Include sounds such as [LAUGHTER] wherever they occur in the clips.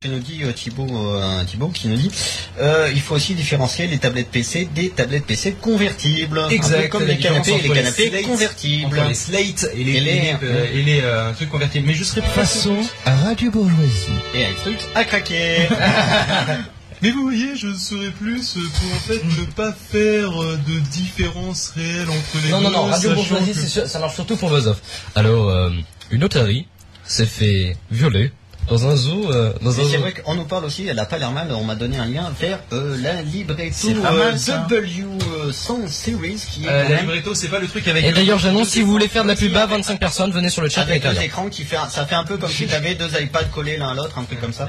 qui nous dit euh, Thibaut, euh, Thibaut qui nous dit euh, il faut aussi différencier les tablettes PC des tablettes PC convertibles. Un peu Exact. comme les canapés les canapés slates- convertibles. les slates et les, Et les- et les, euh, et les, euh, trucs convertibles. Mais je serais pas Façon à Radio Bourgeoisie. Et un truc à craquer. [LAUGHS] Mais vous voyez, je serais plus pour en fait ne pas faire euh, de différence réelle entre les Non, deux. non, non, Radio sachant Bourgeoisie, que- ça marche surtout pour Off. Alors, euh, une otarie s'est fait violer dans un zoo, euh, dans Et un c'est vrai qu'on nous parle aussi, elle a pas l'air mal, on m'a donné un lien vers euh, la libretto C'est pas euh, mal, ça. W100 Series qui est Euh, la libretto, c'est pas le truc avec. Et le- d'ailleurs, j'annonce, si vous voulez faire de la pub à 25 personnes, venez sur le chat avec avec écrans qui fait, un- ça fait un peu comme si tu avais deux iPads collés l'un à l'autre, un truc comme ça.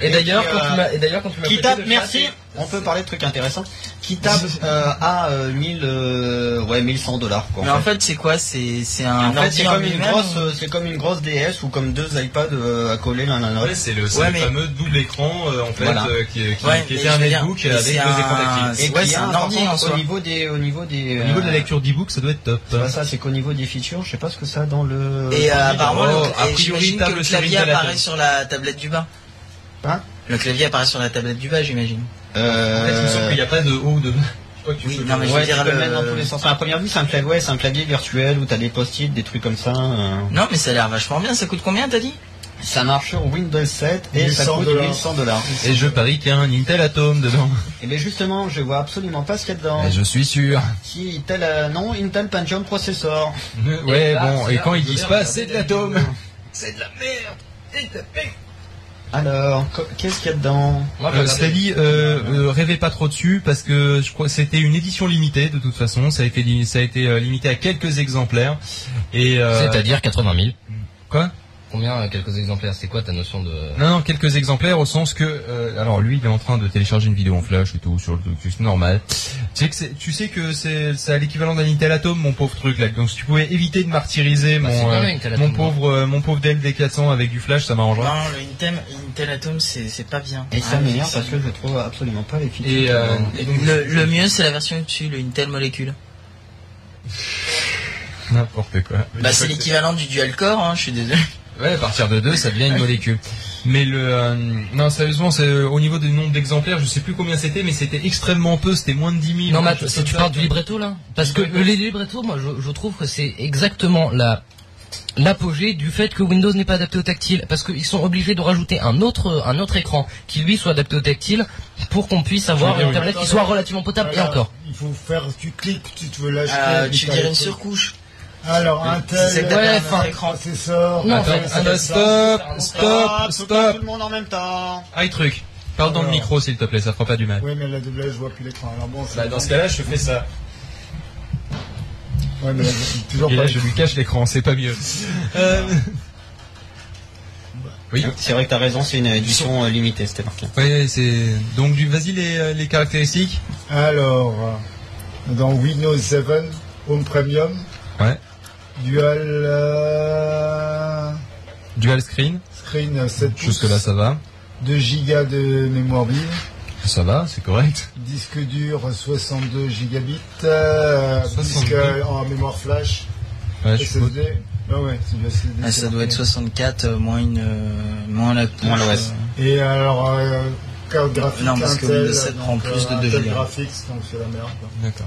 Et d'ailleurs, quand euh, tu m'as, et d'ailleurs, quand tu m'as Qui tape, merci, on peut parler de trucs intéressants, qui tape euh, à euh, 1000, euh, ouais, 1100 dollars quoi. Mais en fait, c'est quoi? C'est c'est un En fait, c'est comme une grosse, euh, c'est comme une grosse DS ou comme deux iPads euh, à coller l'un à l'autre. Ouais, c'est le, c'est Ouais, le mais- fameux double écran euh, en fait Voilà. euh, qui, qui, Ouais, qui était un netbook avec c'est deux écrans tactiles. Et Ouais, qui c'est a, un. Au niveau des, au niveau des, Au niveau de la euh, lecture d'e-book, ça doit être top. Ouais, ça, c'est qu'au niveau des features, je sais pas ce que ça a dans le. Et euh, apparemment, Oh, le- a priori, le clavier apparaît sur la tablette du bas. Hein? Le clavier apparaît sur la tablette du bas, j'imagine. En fait, il me semble Euh, qu'il n'y a pas de haut ou de bas. Oui, non, mais je veux dire, le dans tous les sens. À la première vue, c'est un clavier, ouais, c'est un clavier virtuel où t'as des post-it, des trucs comme ça. euh. Non, mais ça a l'air vachement bien. Ça coûte combien, t'as dit? Ça marche sur Windows 7 et ça 1100 coûte dollars. 1100 dollars. Et je parie qu'il y a un Intel Atom dedans. Et bien justement, je vois absolument pas ce qu'il y a dedans. Et je suis sûr. Si Intel, euh, non, Intel Pentium processeur. [LAUGHS] Ouais, là, bon, c'est et là quand ils je disent veux pas c'est de l'atome. C'est de la merde! C'est de la merde! Alors, qu'est-ce qu'il y a dedans Euh, Stali, euh, euh, rêvez pas trop dessus parce que je crois c'était une édition limitée de toute façon. Ça a été, li- ça a été euh, limité à quelques exemplaires. Et euh, C'est-à-dire 80 000. quoi? Combien, euh, quelques exemplaires? C'est quoi ta notion de... Non, non, quelques exemplaires au sens que, euh, alors lui, il est en train de télécharger une vidéo en flash et tout sur le truc c'est normal. Tu sais que c'est, tu sais que c'est, c'est à l'équivalent d'un Intel Atom, mon pauvre truc là. Donc si tu pouvais éviter de martyriser Bah, c'est mon, euh, mon pauvre, euh, mon pauvre Dell D400 avec du flash, ça m'arrangerait. Non, le Intel, Intel Atom, c'est c'est pas bien. Et ça Ah, m'énerve c'est- parce que je trouve absolument pas les features. Et, euh, et donc, Le, le mieux, c'est la version au-dessus, le Intel Molecule. [LAUGHS] n'importe quoi. Bah, c'est l'équivalent du dual core, hein, je suis désolé. Ouais, à partir de 2, ça devient une molécule. [LAUGHS] Mais le, euh, non, sérieusement, c'est euh, au niveau du nombre d'exemplaires, je sais plus combien c'était, mais c'était extrêmement peu, c'était moins de 10 000. Non, mais si tu parles du libretto, là Parce que Libretto. les librettos, moi, je, je trouve que c'est exactement la l'apogée du fait que Windows n'est pas adapté au tactile parce qu'ils sont obligés de rajouter un autre un autre écran qui lui soit adapté au tactile pour qu'on puisse avoir une tablette qui soit relativement potable et encore. Il faut faire, tu cliques, tu te veux l'acheter. Euh, tu dirais le une surcouche. Alors, un tel. C'est pas un. Non, Attends, stop, Ah, stop, tout stop. le monde en même temps. Ah, truc. Parle dans le micro, s'il te plaît, ça fera pas du mal. Oui, mais là, là, je vois plus l'écran. Alors bon, c'est Bah, dans ce cas-là, je fais ça. Ouais, mais là, j'ai toujours Et pas. là, je lui cache l'écran, c'est pas mieux. [LAUGHS] Euh, Oui. C'est vrai que t'as raison, c'est une édition euh, limitée, c'était marqué. Ouais, c'est, donc, du, vas-y, les, euh, les caractéristiques. Alors, dans Windows 7, Home Premium, Ouais. Dual euh, Dual screen. Screen 7 pouces, Jusque là, ça va. 2 Go de mémoire vive, Ça va, c'est correct. disque dur 62 gigabits, euh, 62. disque en mémoire flash, Ouais, SSD. Ah ouais, c'est. Ah, ça doit être marqué. 64 euh, moins une euh, moins la. Moins l'OS. euh. Et alors, euh, carte graphique Non, parce que Intel, Windows 7 prend plus de euh, 2 Intel gigas. Graphics, donc c'est la merde. quoi. D'accord.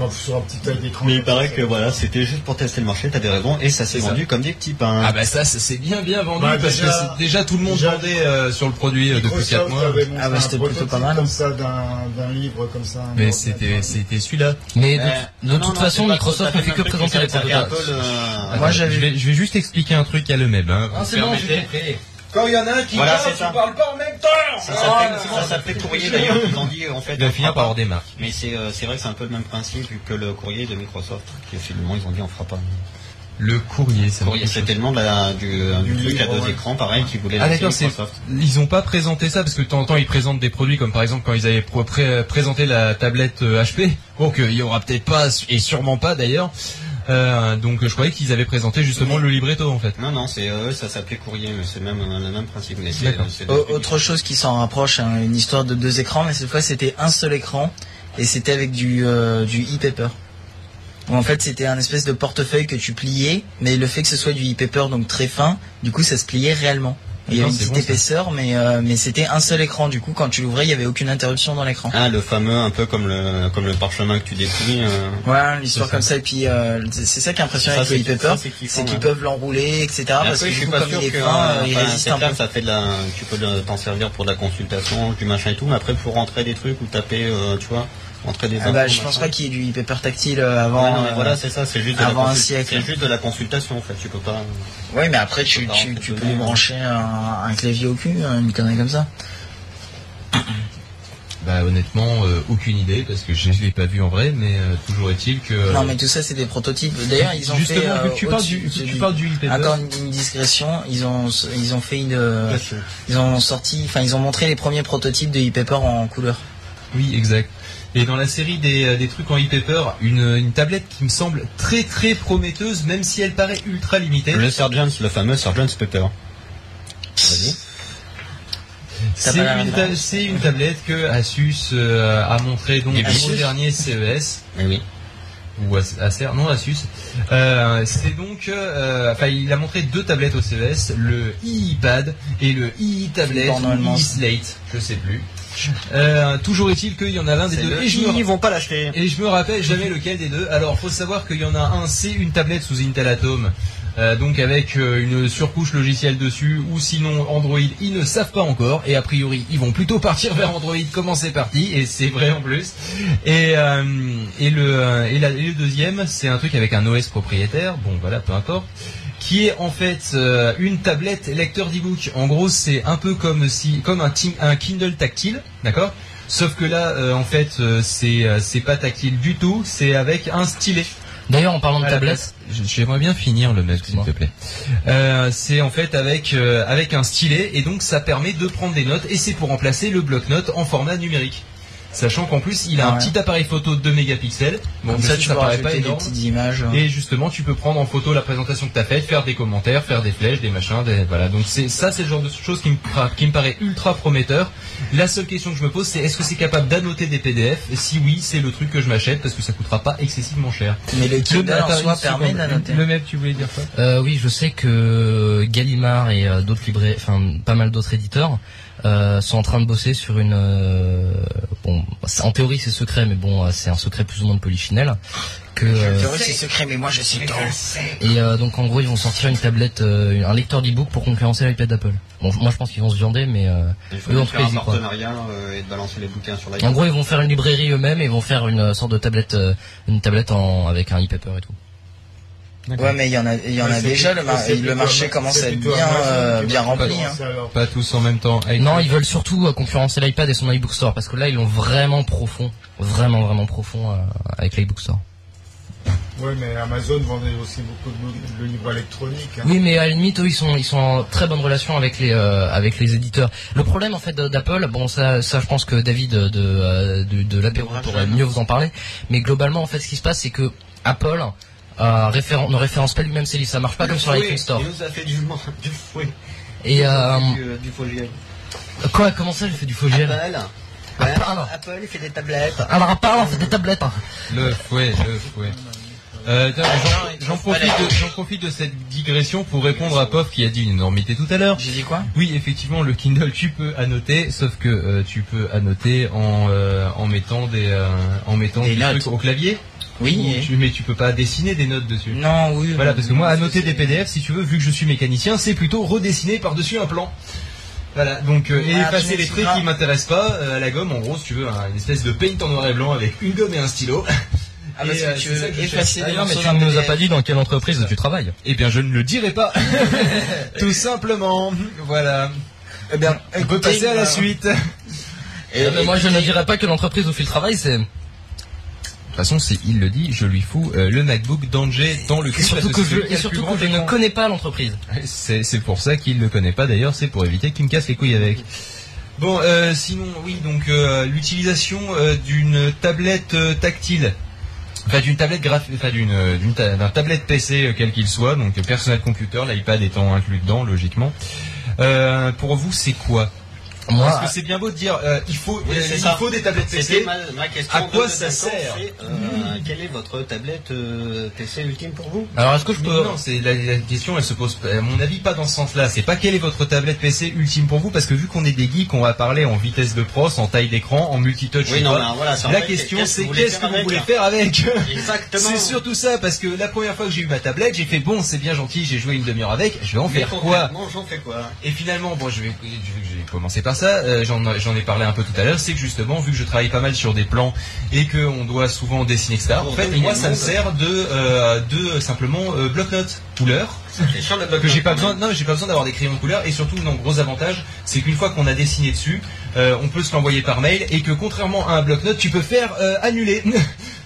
Enfin, sur un petit taille d'écran. Mais il paraît que voilà, c'était juste pour tester le marché, t'avais raison, et ça s'est vendu comme des petits pains. Ah bah ça, ça s'est bien bien vendu Bah, parce déjà- que c'est- déjà tout le monde déjà- vendait euh, sur le produit euh, depuis Microsoft 4 mois. Ah bah, c'était plutôt pas mal. Comme ça, d'un d'un livre comme ça. Mais c'était c'était celui-là. Mais de, Euh, de non, toute façon, Microsoft ne fait que présenter les prototypes. Moi, j'avais je vais, je vais juste expliquer un truc à le même. Hein, Ah, c'est bon, permettez. j'ai compris. Quand il y en a un qui Voilà, parle, c'est tu ça. parles pas en même temps. Ça s'appelle, ça s'appelait courrier d'ailleurs, ils ont dit en fait. Il va finir par pas. avoir des marques. Mais c'est euh, c'est vrai que c'est un peu le même principe que le courrier de Microsoft, qui finalement ils ont dit on fera pas. Le courrier, ça Courrier, c'était le nom de la, du, du truc à deux ouais. écrans, pareil, qui voulait Ah d'accord, ils ont pas présenté ça parce que de temps en temps ils présentent des produits comme par exemple quand ils avaient pré- présenté la tablette euh, HP. Bon qu'il y aura peut-être pas et sûrement pas d'ailleurs. Euh, donc je croyais qu'ils avaient présenté justement le libretto en fait. Non, non, c'est eux, ça s'appelait courrier, mais c'est même euh, le même principe. Mais trucs autre chose qui s'en rapproche, hein, une histoire de deux écrans, mais cette fois c'était un seul écran et c'était avec du euh, du e-paper. En fait c'était un espèce de portefeuille que tu pliais, mais le fait que ce soit du e-paper donc très fin, du coup ça se pliait réellement. Il y avait une petite bon, épaisseur, mais euh, mais c'était un seul écran. Du coup, quand tu l'ouvrais, il y avait aucune interruption dans l'écran. Ah, le fameux, un peu comme le, comme le parchemin que tu déplies. euh, Voilà, l'histoire comme ça. Et puis euh, c'est ça qui est impressionnant avec le c'est- e-paper, ça, c'est qu'ils peuvent l'enrouler, etc. Et Parce que je du suis coup, pas comme sûr il est que, ça fait de la, tu peux t'en servir pour de la consultation, du machin et tout, mais après pour rentrer des trucs ou taper, euh, tu vois, rentrer des Ah bah, je pense pas qu'il y ait du e-paper tactile euh, avant. Ouais, non, mais euh, voilà, c'est ça, c'est juste de la avant un siècle. C'est juste de la consultation, en fait, tu peux pas. Ouais, mais après tu, peux lui brancher un, un clavier au cul, hein, une connerie comme ça. Bah honnêtement, euh, aucune idée parce que je ne l'ai pas vu en vrai, mais euh, toujours est-il que. Non, mais tout ça c'est des prototypes. D'ailleurs, ils ont Justement, fait. euh, que tu parles du, tu parles du. Encore une, une discrétion, ils ont ils ont fait une euh, ils ont sorti enfin ils ont montré les premiers prototypes de e-paper en couleur. Oui, exact. Et dans la série des, euh, des trucs en e-paper, une, une tablette qui me semble très très prometteuse, même si elle paraît ultra limitée. Le Sergeant, le fameux Sergeant Pepper. Vas-y. T'as C'est une, ta- c'est une tablette que Asus euh, a montré donc au dernier CES. Eh oui. ou Acer, non Asus. Euh, c'est donc, euh, enfin, il a montré deux tablettes au CES, le iPad et le i-tablet Porno allemand. ou i-slate, je sais plus. Euh, toujours est-il qu'il y en a l'un des deux. le Et je, me, Ils vont pas l'acheter. et je me rappelle jamais lequel des deux. Alors, faut savoir qu'il y en a un, c'est une tablette sous Intel Atom. euh, donc avec euh, une surcouche logicielle dessus ou sinon Android ils ne savent pas encore et a priori ils vont plutôt partir vers Android comment c'est parti? Et c'est vrai en plus et, euh, et, le, et, la- et le deuxième c'est un truc avec un OS propriétaire bon voilà peu importe qui est en fait euh, une tablette lecteur d'e-book. En gros, c'est un peu comme si, comme un, Kindle tactile, d'accord? Sauf que là, euh, en fait, euh, c'est c'est pas tactile du tout, c'est avec un stylet. D'ailleurs, en parlant de tablette, J'aimerais bien finir le mec, s'il te plaît. Euh, c'est en fait avec euh, avec un stylet et donc ça permet de prendre des notes et c'est pour remplacer le bloc-notes en format numérique. Sachant qu'en plus, il a Ah un ouais. petit appareil photo de 2 mégapixels. Bon, Comme je ça, tu ça peux paraît pas énorme. petites images. euh. Et justement, tu peux prendre en photo la présentation que tu as faite, faire des commentaires, faire des flèches, des machins, des voilà. Donc c'est ça, c'est le genre de choses qui me pra- qui me paraît ultra prometteur. La seule question que je me pose, c'est est-ce que c'est capable d'annoter des PDF Et Si oui, c'est le truc que je m'achète parce que ça coûtera pas excessivement cher. Mais le Kindle en soi permet d'annoter. Le même, tu voulais dire quoi? Euh, oui, je sais que Gallimard et euh, d'autres libraires, enfin pas mal d'autres éditeurs euh, sont en train de bosser sur une. euh, bon, en théorie c'est secret, mais bon, euh, c'est un secret plus ou moins de polichinelle. Que euh, Théorie, c'est secret, mais moi je sais tout. et euh, donc en gros ils vont sortir une tablette, euh, un lecteur d'e-book pour concurrencer l'iPad d'Apple. Bon, moi je pense qu'ils vont se viander, mais euh, Il faut Eux, en faire tout cas, un ils y croient. partenariat euh, et de balancer les bouquins sur en gros ils vont faire une librairie eux-mêmes et ils vont faire une sorte de tablette, euh, une tablette en avec un e-paper et tout. Ouais, mais il y en a, il y en a déjà. Le, mar- marché commence à être bien, Amazon euh, bien rempli. hein. Pas tous en même temps. Avec Non, ils veulent surtout euh, concurrencer l'iPad et son iBook Store parce que là ils l'ont vraiment profond, vraiment vraiment profond euh, avec l'iBook Store. Oui, mais Amazon vendait aussi beaucoup de, de livres électroniques. hein. Oui, mais à la limite, eux, ils sont, ils sont en très bonne relation avec les, euh, avec les éditeurs. Le problème, en fait, de- d'Apple, bon, ça, ça, je pense que David de, euh, de, de l'apéro pourrait mieux vous en parler. Mais globalement, en fait, ce qui se passe, c'est que Apple euh, référen- ne référence pas lui-même ses livres. Ça marche pas comme sur l'iTunes Store. Il nous a fait du, [LAUGHS] du fouet. Et euh, du, euh, du faux quoi Comment ça, j'ai fait du faux gel? Apple. Apple. Apple, il fait des tablettes. Alors, à part, on fait des tablettes. Le fouet, le fouet. Euh, j'en- profite, de- j'en profite de cette digression pour répondre à Pof qui a dit une énormité tout à l'heure. J'ai dit quoi? Oui, effectivement, le Kindle, tu peux annoter, sauf que euh, tu peux annoter en, euh, en mettant des, euh, en mettant Des trucs au clavier. Oui. Tu- mais tu peux pas dessiner des notes dessus. Non, oui. Voilà, parce que moi, annoter des PDF, si tu veux, vu que je suis mécanicien, c'est plutôt redessiner par-dessus un plan. Voilà, donc euh, et Ah, effacer les traits qui m'intéressent pas euh, à la gomme, en gros, si tu veux, un- une espèce de paint en noir et blanc avec une gomme et un stylo. Ah, parce [LAUGHS] Et, que euh, tu veux effacer des D'ailleurs, mais tu ne nous as pas dit dans quelle entreprise tu travailles. Eh bien, je ne le dirai pas. [LAUGHS] Tout simplement. Voilà. Eh bien, On peut passer à la euh, suite. Et- Eh ben, moi, je ne dirais pas que l'entreprise où fait le travail, c'est façon, si il le dit, je lui fous euh, le MacBook d'Angers dans le et cul. surtout parce que c'est je, et surtout que je ne connais pas l'entreprise. C'est c'est pour ça qu'il le connaît pas d'ailleurs, c'est pour éviter qu'il me casse les couilles avec. Bon, euh, sinon, oui, donc euh, l'utilisation euh, d'une tablette tactile, enfin d'une tablette graphique, enfin d'une d'une ta- d'un tablette PC quel qu'il soit, donc personnel computer, l'iPad étant inclus dedans, logiquement. Pour vous, c'est quoi? Moi, Parce que c'est bien beau de dire, euh, il faut, Oui, euh, il ça. faut des tablettes PC. ma, ma question. À quoi de ça sert euh, Quelle est votre tablette euh, PC ultime pour vous? Alors est-ce que je peux non, c'est la, la question, elle se pose, à mon avis, pas dans ce sens-là. C'est pas quelle est votre tablette PC ultime pour vous, parce que vu qu'on est des geeks, on va parler en vitesse de pros, en taille d'écran, en multitouch. Oui, ou non, alors, voilà. La fait, question, qu'est-ce c'est vous voulez qu'est-ce que faire vous voulez faire avec? Exactement. C'est surtout ça, parce que la première fois que j'ai eu ma tablette, j'ai fait bon, c'est bien gentil, j'ai joué une demi-heure avec, je vais en Mais faire quoi? concrètement, j'en fais quoi? Et finalement, bon, je vais, je vais- j'ai commencé par ça. euh, J'en ai parlé un peu tout à l'heure. C'est que justement, vu que je travaille pas mal sur des plans et que on doit souvent dessiner, etc. En fait, moi, ça me sert de, euh, de simplement euh, bloc-notes couleur C'est sur le bloc que j'ai pas besoin. Non, j'ai pas besoin d'avoir des crayons de couleur. Et surtout, non, gros avantage, c'est qu'une fois qu'on a dessiné dessus, euh, on peut se l'envoyer par mail et que contrairement à un bloc-notes, tu peux faire euh, annuler. [LAUGHS]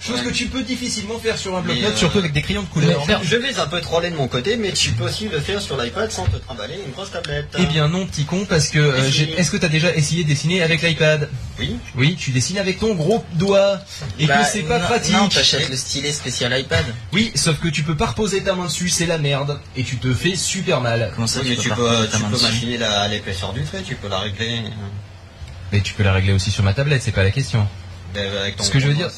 Chose Ouais. que tu peux difficilement faire sur un bloc-notes, euh, surtout avec des crayons de couleur. Je vais un peu troller de mon côté, mais tu peux aussi le faire sur l'iPad sans te trimballer une grosse tablette. Eh bien non, petit con, parce que euh, est-ce que tu as déjà essayé de dessiner avec l'iPad? Oui. Oui, tu dessines avec ton gros doigt et Bah, que c'est pas non, pratique. Non, t'achètes le stylet spécial iPad. Oui, sauf que tu peux pas reposer ta main dessus, c'est la merde et tu te fais super mal. Comment ça, Oui, mais tu peux, ta tu main peux dessus machiner la- l'épaisseur du trait, tu peux la régler euh, Mais tu peux la régler aussi sur ma tablette, c'est pas la question. Euh, avec ton Ce que je veux dire-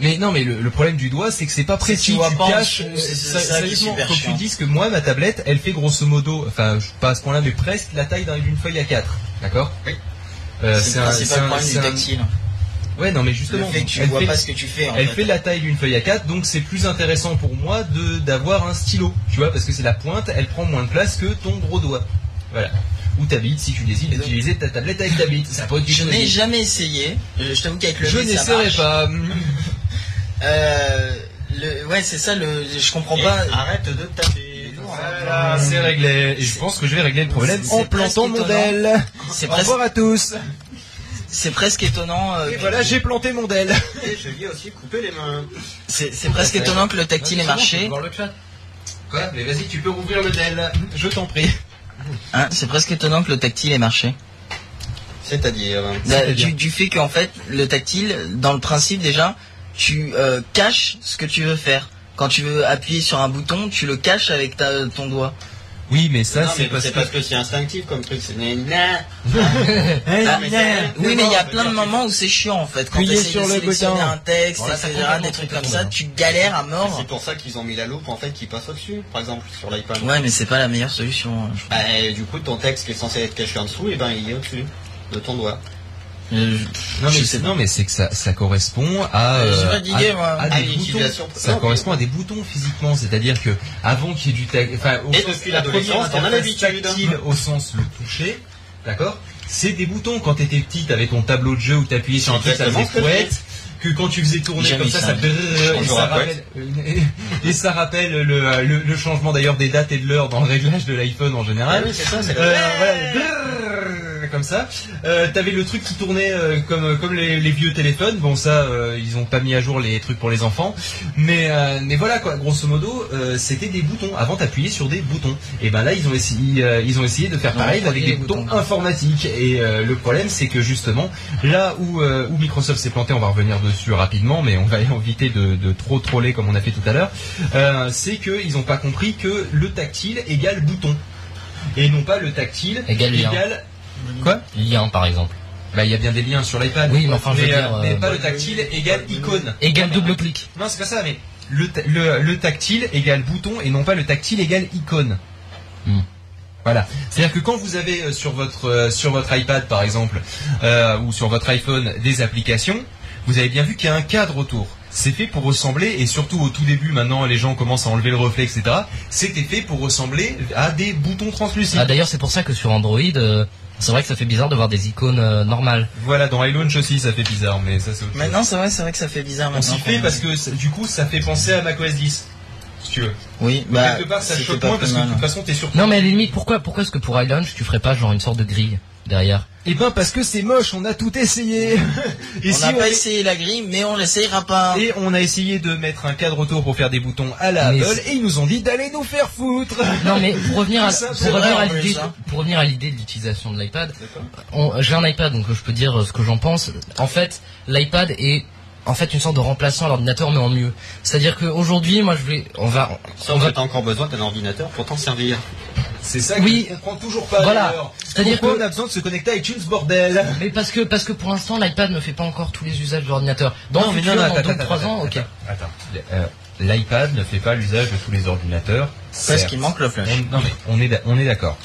Mais non, mais le, le problème du doigt, c'est que c'est pas précis. tu tu caches. euh, sérieusement, faut que tu dises que moi, ma tablette, elle fait grosso modo, enfin, pas à ce point-là, mais presque la taille d'un- d'une feuille à 4 D'accord? Oui. Euh, c'est le un- principal c'est un- problème du un- tactile. Ouais, non, mais Le justement, fait que tu elle vois fait- pas ce que tu fais en Elle fait. fait la taille d'une feuille à 4, donc c'est plus intéressant pour moi de d'avoir un stylo, tu vois, parce que c'est la pointe, elle prend moins de place que ton gros doigt. Voilà. Ou ta bite si tu décides d'utiliser ta tablette avec ta bite. Ça peut être du Je n'ai jamais essayé. Je, je t'avoue qu'avec le Je n'essaierai marche. pas. [LAUGHS] Euh, le, ouais, c'est ça. Le, je comprends et pas. Arrête de taper. Voilà, c'est réglé. Et je pense que je vais régler le problème en plantant mon. C'est Au presque, revoir à tous. c'est presque étonnant. euh, Et voilà, j'ai planté mon DEL. Et je lui ai aussi coupé les mains. c'est c'est presque étonnant que le tactile ait marché. Voir le chat. Quoi? Mais vas-y, tu peux rouvrir le DEL. Je t'en prie. Hein, c'est presque étonnant que le tactile ait marché. C'est-à-dire. euh, Bah, du, du fait qu'en fait, le tactile, dans le principe déjà, tu euh, caches ce que tu veux faire. Quand tu veux appuyer sur un bouton, tu le caches avec ta, ton doigt. Oui, mais ça, c'est parce que. c'est instinctif comme truc. C'est. Ah, [LAUGHS] oui, mais il y a plein de moments où c'est chiant en fait. Quand tu sur de le bouton. un texte, Bon, là, ça etc., des pas, trucs comme ça, tu galères à mort. C'est pour ça qu'ils ont mis la loupe en fait qui passe au-dessus, par exemple sur l'iPad. Ouais, mais c'est pas la meilleure solution. hein, je Bah, du coup, ton texte qui est censé être caché en dessous, et ben il est au-dessus de ton doigt. Euh, Non mais, sais non mais c'est que ça, ça correspond à, Euh, euh, à- moi. à À des boutons. Ça Non, correspond mais- à des boutons physiquement, c'est-à-dire que avant qu'il y ait du tag, enfin au Et sens- depuis la l'adolescence, première t'en as interface l'habitude. tactile au sens le toucher, d'accord C'est des boutons quand t'étais petit, t'avais ton tableau de jeu où t'appuyais sur un truc, ça faisait que je couette. Que quand tu faisais tourner Jamais comme ça, ça. ça brrrr, et ça rappelle, [LAUGHS] et ça rappelle le, le, le changement d'ailleurs des dates et de l'heure dans le réglage de l'iPhone en Ah général. oui, c'est ça, c'est Euh, comme ça. Euh, T'avais le truc qui tournait euh, comme comme les, les vieux téléphones. Bon ça, euh, ils ont pas mis à jour les trucs pour les enfants, mais euh, mais voilà quoi. Grosso modo, euh, c'était des boutons. Avant, t'appuyais sur des boutons. Et ben là, ils ont essayé euh, ils ont essayé de faire pareil avec des boutons, boutons. informatiques. Et euh, le problème, c'est que justement, là où euh, où Microsoft s'est planté, on va revenir dessus rapidement, mais on va [LAUGHS] éviter de, de trop troller comme on a fait tout à l'heure. euh, c'est qu'ils ont pas compris que le tactile égale bouton et non pas le tactile égale quoi Lien, par exemple. Bah il y a bien des liens sur l'iPad. Oui, mais enfin, je veux euh, dire, mais euh, pas le tactile égale icône. Égal double clic. Non, c'est pas ça, mais le, ta- le, le tactile égale bouton et non pas le tactile égale icône. Hmm. Voilà. C'est-à-dire que quand vous avez euh, sur votre euh, sur votre iPad par exemple euh, ou sur votre iPhone des applications, vous avez bien vu qu'il y a un cadre autour. C'est fait pour ressembler et surtout au tout début, maintenant les gens commencent à enlever le reflet, etc. C'était fait pour ressembler à des boutons translucides. Ah, d'ailleurs, c'est pour ça que sur Android, euh, c'est vrai que ça fait bizarre de voir des icônes euh, normales. Voilà, dans iLaunch aussi ça fait bizarre, mais ça c'est autre chose. Maintenant, c'est vrai, c'est vrai que ça fait bizarre On maintenant. s'y fait parce que du coup ça fait penser à macOS 10. Si tu veux. Oui, Mais bah, quelque part ça c'était choque pas moins plus parce que de mal. toute façon t'es sur Non, mais à la limite, pourquoi, pourquoi est-ce que pour iLaunch, tu ferais pas genre une sorte de grille derrière Eh ben parce que c'est moche, on a tout essayé. [LAUGHS] Et On si n'a on pas est- essayé la grille, mais on l'essayera pas. Et on a essayé de mettre un cadre autour pour faire des boutons à la Mais Apple et ils nous ont dit d'aller nous faire foutre. Non, mais pour revenir à, [LAUGHS] Ça, pour revenir vrai, à en plus, l'idée, hein. pour revenir à l'idée de l'utilisation de l'iPad, on- j'ai un iPad donc je peux dire euh, ce que j'en pense. En fait, l'iPad est en fait une sorte de remplaçant à l'ordinateur mais en mieux. C'est-à-dire qu'aujourd'hui, moi je vais, on va, on Sauf va t'as encore besoin d'un ordinateur pour t'en servir. C'est ça que Oui. je comprends toujours pas. Voilà. C'est-à-dire Pourquoi que- on a besoin de se connecter à iTunes, bordel? Mais parce que parce que pour l'instant l'iPad ne fait pas encore tous les usages de l'ordinateur. Dans Non, le mais futur, non, non, dans attends, 2 attends, 3 attends, ans, OK. Attends. Euh, L'iPad ne fait pas l'usage de tous les ordinateurs. Parce qu'il manque le flash. On, non mais on est, on est d'accord.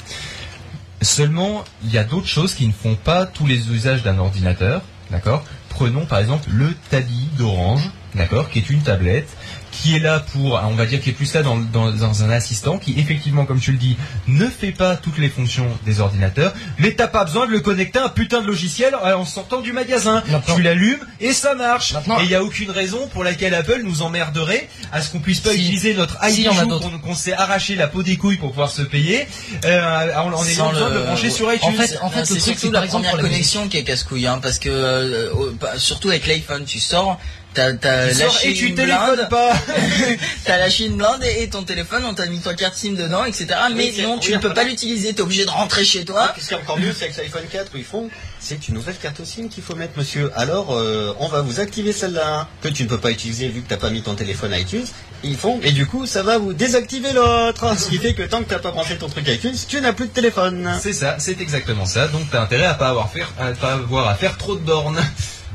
Seulement, il y a d'autres choses qui ne font pas tous les usages d'un ordinateur, d'accord? Prenons par exemple le Tabi d'Orange, d'accord, qui est une tablette qui est là pour, on va dire, qui est plus là dans, dans- dans un assistant, qui effectivement, comme tu le dis, ne fait pas toutes les fonctions des ordinateurs, mais t'as pas besoin de le connecter à un putain de logiciel euh, en sortant du magasin. Maintenant- Tu l'allumes et ça marche. Maintenant- et il n'y a aucune raison pour laquelle Apple nous emmerderait à ce qu'on puisse pas Si. utiliser notre Si, d'autres. qu'on s'est arraché la peau des couilles pour pouvoir se payer, euh, en, en ayant besoin de le- le brancher sur iTunes. En fait, en fait, c'est le surtout c'est la par exemple première connexion qui est casse-couille, hein, parce que euh, pas- surtout avec l'iPhone, tu sors, t'as lâché et tu une blinde, pas. [LAUGHS] t'as lâché une blinde et, et ton téléphone, on t'a mis ta carte SIM dedans, etc. Mais c'est- non, tu oui, ne peux pas l'utiliser, t'es obligé de rentrer chez Ah, toi. ce qui est encore mieux, c'est avec l'iPhone 4 où ils font, c'est une nouvelle carte SIM qu'il faut mettre, monsieur. Alors, euh, on va vous activer celle-là, que tu ne peux pas utiliser vu que t'as pas mis ton téléphone iTunes. Ils font, et du coup, ça va vous désactiver l'autre. Ce qui fait que tant que t'as pas branché ton truc iTunes, tu n'as plus de téléphone. C'est ça, c'est exactement ça. Donc t'as intérêt à pas avoir faire, à pas avoir à faire trop de bornes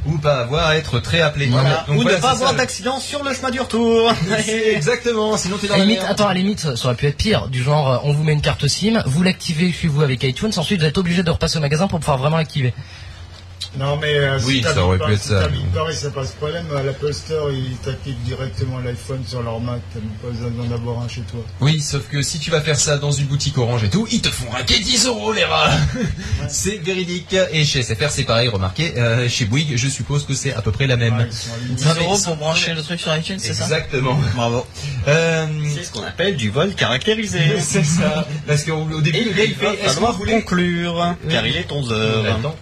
ou pas avoir à être très appelé. Voilà. Donc Ou voilà, ne pas avoir d'accident sur le chemin du retour. [LAUGHS] [LAUGHS] Exactement, sinon t'es dans À la limite, merde. attends, à la limite, ça aurait pu être pire. Du genre, euh, on vous met une carte SIM, vous l'activez chez vous avec iTunes, ensuite vous êtes obligé de repasser au magasin pour pouvoir vraiment l'activer. Non, mais euh, Oui, si ça aurait pas- pu être si ça. t'habites Paris, c'est pas ce problème. À l'Apple Store, ils t'activent directement l'iPhone sur leur Mac. T'as même pas besoin d'en avoir un chez toi. Oui, sauf que si tu vas faire ça dans une boutique orange et tout, ils te font raquer 10 euros les rats. [LAUGHS] c'est véridique. Et chez SFR c'est pareil, remarquez. Euh, chez Bouygues, je suppose que c'est à peu près la même. Ouais, ils sont alignés. 10 Non, mais euros ça- pour brancher le truc sur iTunes, c'est ça? Exactement. Bravo. Euh, C'est ce qu'on appelle du vol caractérisé. [LAUGHS] c'est ça. Parce qu'au début, Et le gars il fait. Est-ce conclure, car il est 11 heures. Attends.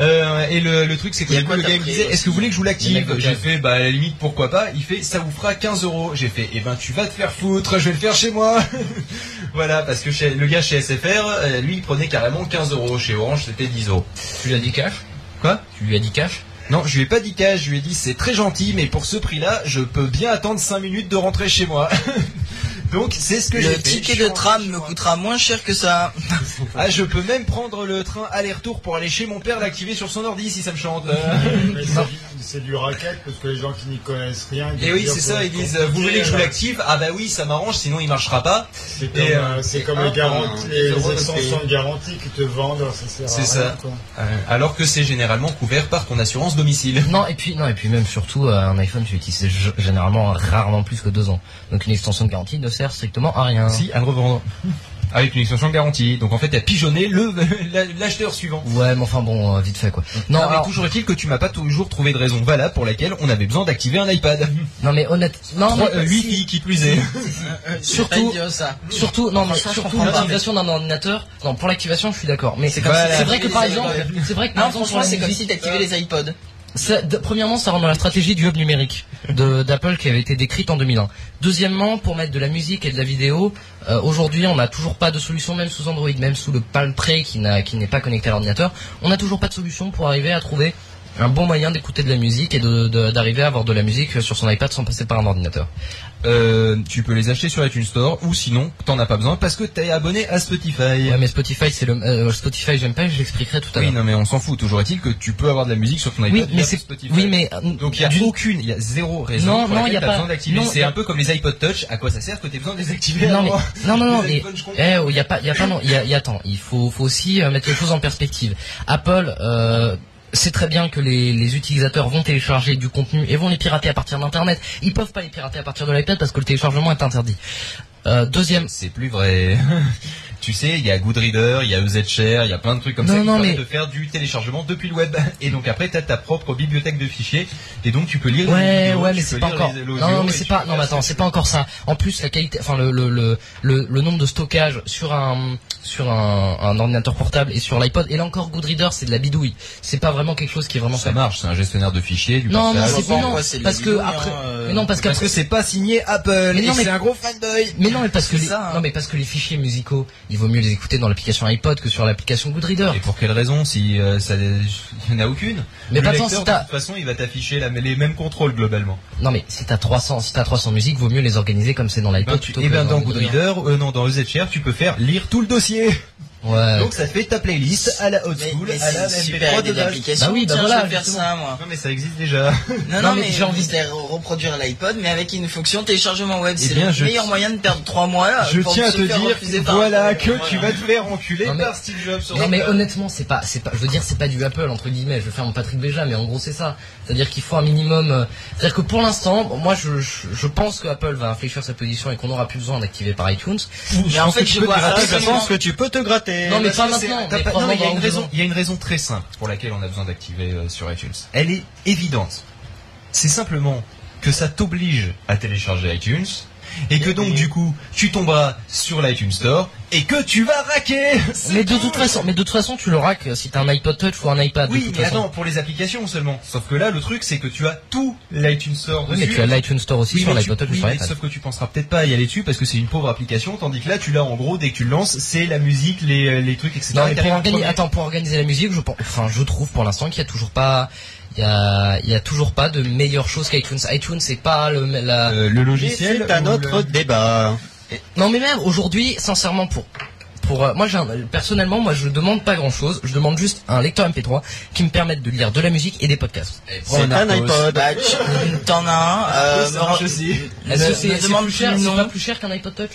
Euh, et le, le truc c'est que du coup, le gars il me disait est-ce que vous voulez que je vous l'active? J'ai fait bah à la limite pourquoi pas. Il fait ça vous fera 15 euros. J'ai fait eh ben tu vas te faire foutre je vais le faire chez moi. [LAUGHS] Voilà parce que chez, le gars chez SFR euh, lui il prenait carrément 15 euros. Chez Orange c'était 10 euros. Tu lui as dit cash? Quoi? Tu lui as dit cash? Non je lui ai pas dit cash. Je lui ai dit c'est très gentil mais pour ce prix là je peux bien attendre 5 minutes de rentrer chez moi [LAUGHS] Donc c'est ce que j'ai Le ticket de tram me coûtera moins cher que ça. [LAUGHS] Ah je peux même prendre le train aller-retour pour aller chez mon père l'activer sur son ordi si ça me chante [LAUGHS] c'est du- racket parce que les gens qui n'y connaissent rien. Et oui, c'est ça, ils disent, vous voulez que je vous l'active Ah bah oui, ça m'arrange, sinon il marchera pas. C'est comme, euh, c'est comme hop, les, garanties, un les, extensions de garantie qui te vendent, ça sert à C'est ça. Quoi. Euh, alors que c'est généralement couvert par ton assurance domicile. Non, et puis non, et puis même surtout euh, un iPhone, tu l'utilises g- généralement rarement plus que deux ans. Donc une extension de garantie ne sert strictement à rien. Si, à le revendre. Avec une extension de garantie. Donc en fait, t'as pigeonné le [LAUGHS] l'acheteur suivant. Ouais, mais enfin bon, euh, vite fait quoi. Non, Non, mais alors- toujours est-il que tu m'as pas toujours trouvé de raison valable pour laquelle on avait besoin d'activer un iPad. [LAUGHS] non mais honnête, non, Trois- mais euh, si- Wi-Fi qui plus est. Surtout- C'est pas idiot, ça. Surtout, non, je surtout l'utilisation d'un ordinateur. Non, pour l'activation, je suis d'accord. Mais c'est comme c'est si vrai que par exemple, c'est vrai que par Non, exemple, franchement, c'est comme si t'activais les iPods. Premièrement, ça rentre dans la stratégie du hub numérique d'Apple qui avait été décrite en 2001. Deuxièmement, pour mettre de la musique et de la vidéo, euh, aujourd'hui, on n'a toujours pas de solution, même sous Android, même sous le Palm Pre qui n'est pas connecté à l'ordinateur, on n'a toujours pas de solution pour arriver à trouver un bon moyen d'écouter de la musique et d'arriver à avoir de la musique sur son iPad sans passer par un ordinateur. Euh, tu peux les acheter sur iTunes Store ou sinon t'en as pas besoin parce que t'es abonné à Spotify. Ouais, mais Spotify, c'est le euh, Spotify, j'aime pas, je l'expliquerai tout à Oui, l'heure. non mais on s'en fout. Toujours est-il que tu peux avoir de la musique sur ton iPad Oui, mais c'est Spotify. oui, mais euh, Donc il y a aucune, il y a zéro raison. Non, pour non, y a pas- besoin d'activer. non, C'est y un peu comme les iPod Touch. À quoi ça sert? Que t'aies besoin de les activer Non mais non non non [LAUGHS] Les mais eh oh, y a pas y a pas non y a, y a attends il faut faut aussi mettre les choses en perspective. Apple euh, sait très bien que les, les utilisateurs vont télécharger du contenu et vont les pirater à partir d'internet. Ils peuvent pas les pirater à partir de l'iPad parce que le téléchargement est interdit. Euh, deuxième C'est plus vrai. [LAUGHS] tu sais, il y a Goodreader, il y a EZShare, il y a plein de trucs comme Non, ça qui non, permettent mais- de faire du téléchargement depuis le web. [LAUGHS] Et donc après, t'as ta propre bibliothèque de fichiers et donc tu peux lire les Ouais, vidéos, ouais, tu mais c'est pas encore. Non, non, mais c'est tu pas. Non, mais attends, ce c'est pas tu encore ça. En plus, la qualité, enfin le le le le, le nombre de stockage sur un sur un, un ordinateur portable et sur l'iPod. Et là encore, Goodreader, c'est de la bidouille. C'est pas vraiment quelque chose qui est vraiment Ça fait. marche, c'est un gestionnaire de fichiers, du Non, non, partage. c'est pas mais non, parce que après, hein, mais non, parce Parce que c'est pas signé Apple Mais non, mais- c'est un gros fanboy. Mais non, mais parce que C'est les, ça, hein. non, mais parce que les fichiers musicaux, il vaut mieux les écouter dans l'application iPod que sur l'application Goodreader. Et pour quelle raison Si euh, ça, il n'y en a aucune. Mais pas tant si de toute façon, il va t'afficher les mêmes contrôles globalement. Non mais si t'as 300, si t'as 300 musiques, vaut mieux les organiser comme c'est dans l'iPod. Ben, tu- plutôt et que ben dans Goodreader. Goodreader, euh, non, dans EZShare, tu peux faire lire tout le dossier. Ouais. Donc ça fait ta playlist à la old school, mais à la c'est MP3 super de d'application. Bah oui, bah Tiens, voilà, je vais faire ça, moi. Non mais ça existe déjà. Non, [LAUGHS] non, Non, mais mais j'ai envie de reproduire l'iPod, mais avec une fonction téléchargement web. Eh C'est bien, le je- meilleur moyen de perdre 3 mois là. Je pour tiens à te dire, voilà, que Voilà. tu vas te faire enculer Non, mais- par Steve Jobs sur Non mais honnêtement c'est pas c'est pas je veux dire c'est pas du Apple entre guillemets je vais faire mon Patrick Béja mais en gros c'est ça c'est à dire qu'il faut un minimum euh, c'est à dire que pour l'instant moi je, je je pense que Apple va infléchir sa position et qu'on aura plus besoin d'activer par iTunes Mais en fait, je vois je absolument- pense que tu peux te gratter. Non, mais pas maintenant, t'as mais pas- non, mais il y a probablement une dans raison, deux ans. il y a une raison très simple pour laquelle on a besoin d'activer euh, sur iTunes. Elle est évidente. C'est simplement que ça t'oblige à télécharger iTunes et que donc du coup tu tomberas sur l'iTunes Store et que tu vas raquer. mais de toute façon mais de toute façon tu l'auras que si t'as un iPod Touch ou un iPad Oui, mais façon attends, pour les applications seulement. Sauf que là, le truc, c'est que tu as tout l'iTunes Store oui, mais dessus. tu as l'iTunes Store aussi Oui, sur l'iPod Touch oui, mais sauf que tu penseras peut-être pas à y aller dessus parce que c'est une pauvre application, tandis que là, tu l'as en gros dès que tu le lances, c'est la musique, les, les trucs, etc. Non, mais pour organiser, attends, pour organiser la musique, je pense, enfin, je trouve pour l'instant qu'il y a toujours pas, il y a, il y a toujours pas de meilleure chose qu'iTunes. iTunes, c'est pas le, la, Euh, le logiciel. C'est un autre le- débat. Non, mais même aujourd'hui, sincèrement, pour, pour, euh, moi, un- personnellement, moi, je demande pas grand chose. Je demande juste un lecteur MP3 qui me permette de lire de la musique et des podcasts. C'est un Narcos. iPod. Bah, t'en as un. Euh, aussi. Est-ce que c'est plus cher, non. pas plus cher qu'un iPod Touch?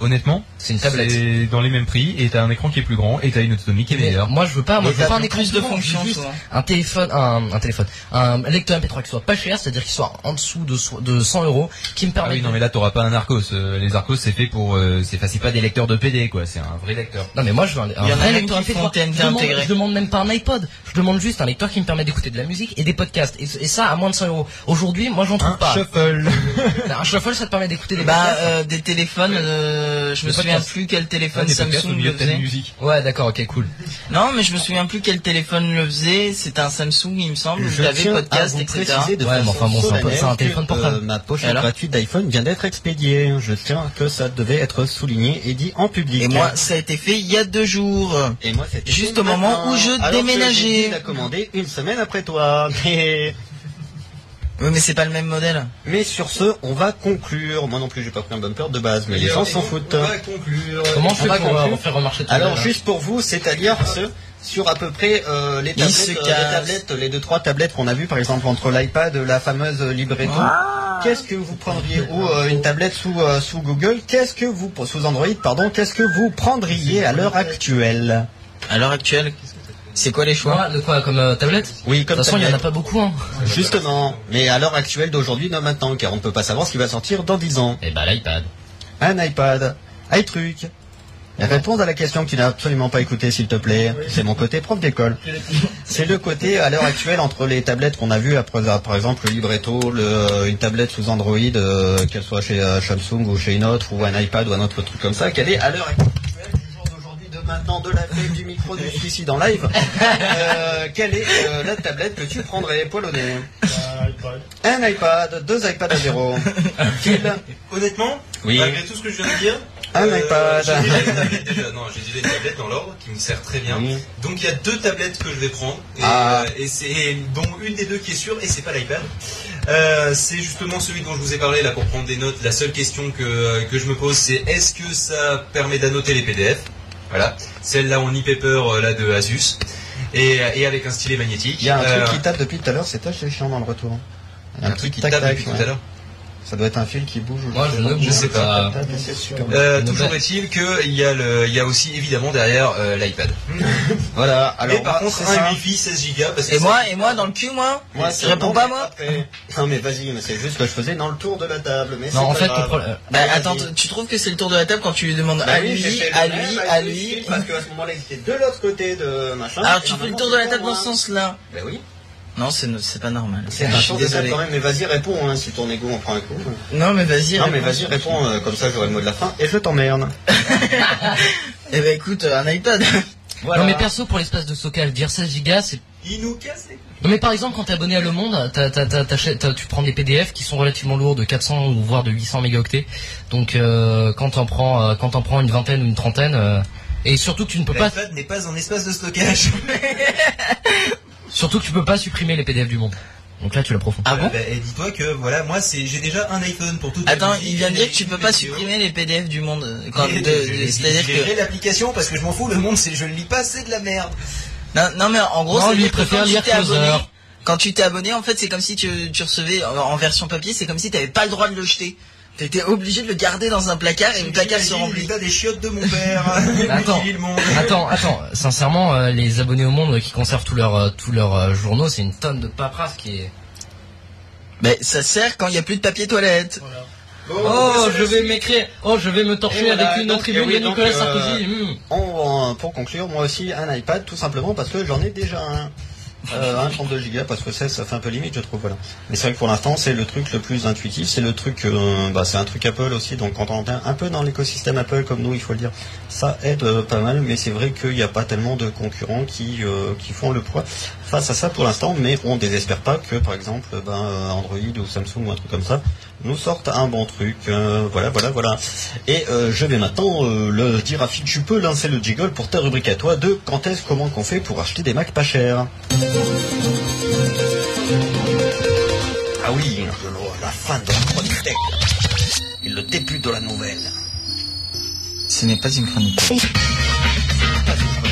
Honnêtement, C'est une tablette. C'est dans les mêmes prix et t'as un écran qui est plus grand et t'as une autonomie qui est meilleure. moi, je veux pas, moi, Mais je veux pas un écran de juste toi. un téléphone, un, un téléphone, un lecteur MP3 qui soit pas cher, c'est-à-dire qui soit en dessous de, so- de 100 euros, qui me Ah permette oui, de- non mais là t'auras pas un Arcos. Euh, les Arcos c'est fait pour, euh, c'est facile pas des lecteurs de PD quoi. C'est un vrai lecteur. Non mais moi je veux un, un vrai lecteur qui MP3. font TNT je, demande, intégré. je demande même pas un iPod. Je demande juste un lecteur qui me permet d'écouter de la musique et des podcasts. Et, et ça à moins de 100 euros. Aujourd'hui, moi j'en trouve Un pas. shuffle. [LAUGHS] Un shuffle, ça te permet d'écouter des Bah, podcasts. euh, des téléphones, euh, je me Des souviens plus quel téléphone au Samsung le faisait. Ouais, d'accord, ok, cool. Non, mais je me souviens plus quel téléphone le faisait. C'était un Samsung, il me semble. Je à podcast, vous etc. de Ouais, mais façon enfin bon, c'est un téléphone portable. euh, ma alors gratuite d'iPhone vient d'être expédiée. Je tiens que ça devait être souligné et dit en public. Et moi, ça a été fait il y a deux jours. Et moi, c'était Juste au moment où je alors que déménageais. la commander une semaine après toi. [LAUGHS] Oui, mais c'est pas le même modèle. mais sur ce, on va conclure. Moi non plus, j'ai pas pris un bumper de base, mais les gens s'en foutent. On va conclure. Comment je On fais va pour euh, conclure. faire remarcher ton Alors juste pour vous, c'est-à-dire ce sur à peu près euh, les tablettes, euh, les casse. tablettes, les deux trois tablettes qu'on a vues par exemple entre l'iPad, la fameuse Libretto. Qu'est-ce que vous prendriez ou euh, une tablette sous euh, sous Google Qu'est-ce que vous sous Android pardon Qu'est-ce que vous prendriez à l'heure actuelle? À l'heure actuelle, c'est quoi les choix de quoi comme euh, tablette Oui, De toute façon, il y en a pas beaucoup, hein. Justement, mais à l'heure actuelle d'aujourd'hui, non maintenant, car on ne peut pas savoir ce qui va sortir dans 10 ans. Eh bah l'iPad. Un iPad, iTruc. Réponse à la question que tu n'as absolument pas écoutée, s'il te plaît. C'est mon côté prof d'école. C'est le côté, à l'heure actuelle, entre les tablettes qu'on a vues, après, par exemple, le Libretto, le- une tablette sous Android, euh, qu'elle soit chez euh, Samsung ou chez une autre, ou un iPad ou un autre truc comme ça, quelle est, à l'heure actuelle, du jour d'aujourd'hui, de maintenant, de la feuille, du micro, du suicide en live, euh, quelle est euh, la tablette que tu prendrais, poilonné Ah, iPad. Un iPad, deux iPads à zéro. Phil? Honnêtement, Oui. malgré tout ce que je viens de dire, Un iPad. j'ai déjà une tablette déjà. Non, j'ai déjà une tablette dans l'ordre qui me sert très bien. Oui. Donc il y a deux tablettes que je vais prendre et, Ah. euh, et c'est dont une des deux qui est sûre et c'est pas l'iPad. Euh, c'est justement celui dont je vous ai parlé là pour prendre des notes. La seule question que, que je me pose c'est est-ce que ça permet d'annoter les PDF Voilà, celle-là en e-paper euh, là de Asus et, et avec un stylet magnétique. Il y a un Euh, truc qui tape depuis tout à l'heure, c'est toi, c'est chiant dans le retour. un truc qui tape depuis ouais. tout à l'heure. Ça doit être un fil qui bouge. ou Moi, je ne Je sais pas. Super. Euh, toujours est-il qu'il y, a le- il y a aussi évidemment derrière euh, l'iPad. [LAUGHS] Voilà, alors. Mais par moi, contre un Wi-Fi 16 Go Et moi, et moi, dans le cul, moi Moi, Tu c'est réponds non, pas, mais moi après- Non, mais vas-y, mais c'est juste ce que je faisais dans le tour de la table. Mais Non, c'est en pas fait, grave. problème- Bah Vas-y. attends, tu trouves que c'est le tour de la table quand tu lui demandes Bah à lui, j'ai fait le à lui, à lui fil, Parce qu'à ce moment-là, il était de l'autre côté de machin. Alors et tu fais le tour de la table dans ce sens-là Bah oui. Non, c'est c'est pas normal. C'est suis tour de quand même, mais vas-y, réponds, hein, si ton ego en prend un coup. Non, mais vas-y. Non, mais réponds. vas-y, réponds, euh, comme ça j'aurai le mot de la fin, et je t'emmerde. [LAUGHS] Eh ben écoute, un iPad. Non mais perso pour l'espace de stockage, dire 16 Go c'est... Il nous casse les Non mais par exemple quand t'es abonné à Le Monde, t'as- t'as- t'as- t'achètes- t'as- tu prends des PDF qui sont relativement lourds de 400 ou voire de 800 mégaoctets. Donc euh, quand t'en prends, euh, quand t'en prends une vingtaine ou une trentaine... euh, et surtout que tu ne peux pas, L'iPad n'est pas un espace de stockage. [LAUGHS] surtout que tu peux pas supprimer les PDF du monde. Donc là tu l'approfondis. Ah bon Bah, et dis-toi que voilà, moi c'est j'ai déjà un iPhone pour tout. Attends, il vient de dire que tu peux pas supprimer les PDF du monde. euh, C'est-à-dire que... l'application parce que je m'en fous, le monde c'est je le lis pas, c'est de la merde. Non, non mais en gros, Non, c'est lui, préfère quand tu lire t'es abonné, Closer. quand tu t'es abonné, en fait, c'est comme si tu, tu recevais en, en version papier, c'est comme si t'avais pas le droit de le jeter. T'étais obligé de le garder dans un placard et le placard se remplit. l'état des chiottes de mon père. [LAUGHS] Attends. Attends, attends, sincèrement, euh, les abonnés au monde qui conservent tous leurs euh, tous leurs euh, journaux, c'est une tonne de paperasse qui est... Mais ça sert quand il y a plus de papier toilette. Oh, je vais m'écrire, oh, je vais me torcher Et voilà, avec une donc, tribune et oui, de donc, Nicolas euh, Sarkozy. hmm. Pour conclure, moi aussi un iPad, tout simplement parce que j'en ai déjà un. Euh, un 32 Go parce que 16 ça fait un peu limite je trouve voilà. Mais c'est vrai que pour l'instant c'est le truc le plus intuitif. C'est le truc euh, bah, c'est un truc Apple aussi. Donc quand on est un peu dans l'écosystème Apple comme nous il faut le dire ça aide euh, pas mal. Mais c'est vrai qu'il n'y a pas tellement de concurrents qui euh, qui font le poids face à ça pour l'instant mais on désespère pas que par exemple ben, euh, Android ou Samsung ou un truc comme ça nous sortent un bon truc euh, voilà voilà voilà et euh, je vais maintenant euh, le dire à Phil, tu peux lancer le jiggle pour ta rubrique à toi de quand est-ce, comment qu'on fait pour acheter des Macs pas chers. Ah oui, la fin de la chronique tech et le début de la nouvelle. Ce n'est pas une chronique. Pas une chronique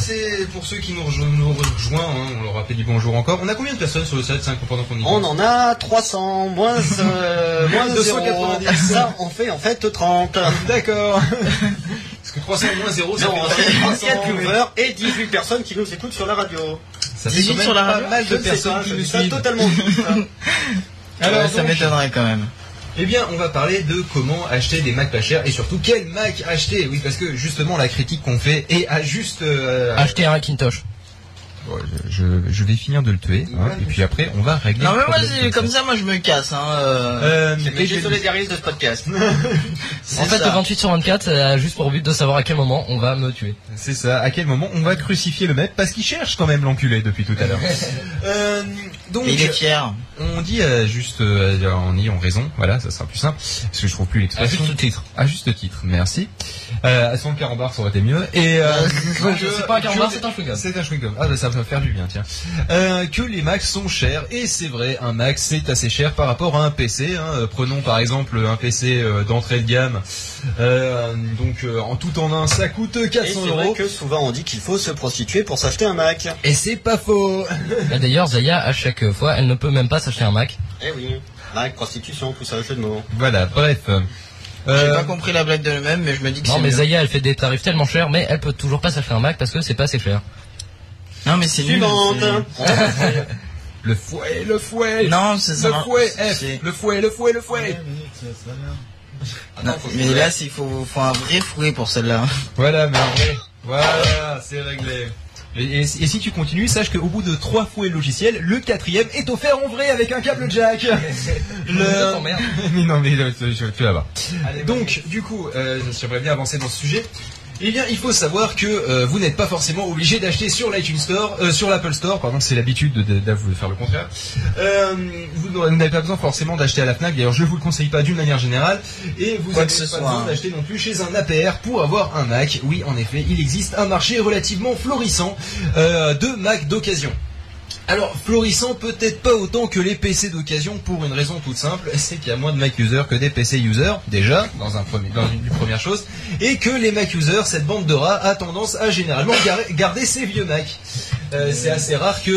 c'est pour ceux qui nous rejoignent, nous rejoignent hein, on leur rappelle du bonjour encore. On a combien de personnes sur le site 5 pendant qu'on y On en a 300, moins, euh, [LAUGHS] moins de 290. 290. Ça, on fait en fait 30. D'accord. [LAUGHS] Parce que 300 moins 0, ça Non, fait c'est 300 4 viewers et 18 personnes qui nous écoutent sur la radio. Ça fait 18 quand même sur la pas radio mal de personnes qui je nous suivent. totalement juste. [LAUGHS] Alors, Ouais, ça m'étonnerait quand même. Eh bien, on va parler de comment acheter des Mac pas chers et surtout quel Mac acheter. Oui, parce que justement, la critique qu'on fait est à juste. euh, Acheter un Macintosh. Je, vais finir de le tuer, hein, et puis après, on va régler. Non mais c'est- comme ça, moi, je me casse. Hein, euh, Euh, Mais et je je- solidarise de ce podcast. [LAUGHS] En fait, ça. le 28 sur 24 a juste pour but de savoir à quel moment on va me tuer. C'est ça. À quel moment on va crucifier le mec parce qu'il cherche quand même l'enculé depuis tout à l'heure. [LAUGHS] Euh, donc, Mais il est fier. on dit euh, juste euh, en ayant raison. Voilà, ça sera plus simple parce que je trouve plus l'expression. titre. À juste titre, merci. Euh, à son carambar, ça aurait été mieux. Et euh, que- c'est pas un carambar, c'est un chewing-gum. C'est un chewing-gum. Ah bah ça va faire du bien, tiens. Euh, que les Macs sont chers et c'est vrai, un Mac c'est assez cher par rapport à un PC. hein. Euh, Prenons par exemple un PC euh, d'entrée de gamme. Euh, donc euh, en tout en un, ça coûte Et 400 c'est vrai euros. que souvent on dit qu'il faut se prostituer pour s'acheter un Mac. Et c'est pas faux. Et D'ailleurs, Zaya, à chaque fois, elle ne peut même pas s'acheter un Mac. Eh oui, Mac, prostitution, tout ça, jeu de mots. Voilà, bref. J'ai Euh, pas compris la blague de lui-même, mais je me dis que Non, c'est mais mieux. Zaya, elle fait des tarifs tellement chers, mais elle peut toujours pas s'acheter un Mac parce que c'est pas assez cher. Non, mais c'est nul. [LAUGHS] Le fouet, le fouet. Non, c'est ça. le fouet, F. Le fouet, le fouet, le fouet. mais. Non, mais là, il faut, faut un vrai fouet pour celle-là. Voilà, mais en vrai, voilà, c'est réglé. Et, si tu continues, sache qu'au bout de trois fouets logiciels, le quatrième est offert en vrai avec un câble jack. [LAUGHS] Je t'emmerde. [LAUGHS] mais non, mais euh, tu tu vas voir. Donc, du coup, euh, j'aimerais bien avancer dans ce sujet. Eh bien, il faut savoir que euh, vous n'êtes pas forcément obligé d'acheter sur l'iTunes Store, euh, sur l'Apple Store, pardon, c'est l'habitude de, de- de faire le contraire. Euh, vous n'avez pas besoin forcément d'acheter à la Fnac. D'ailleurs, je vous le conseille pas d'une manière générale. Et vous n'avez pas soit, besoin hein. d'acheter non plus chez un APR pour avoir un Mac. Oui, en effet, il existe un marché relativement florissant de Mac d'occasion. Alors, florissant peut-être pas autant que les PC d'occasion pour une raison toute simple, [LAUGHS] c'est qu'il y a moins de Mac users que des PC users, déjà, dans, une première chose, et que les Mac users, cette bande de rats, a tendance à généralement gar- garder ses vieux Mac. Euh, c'est assez rare qu'on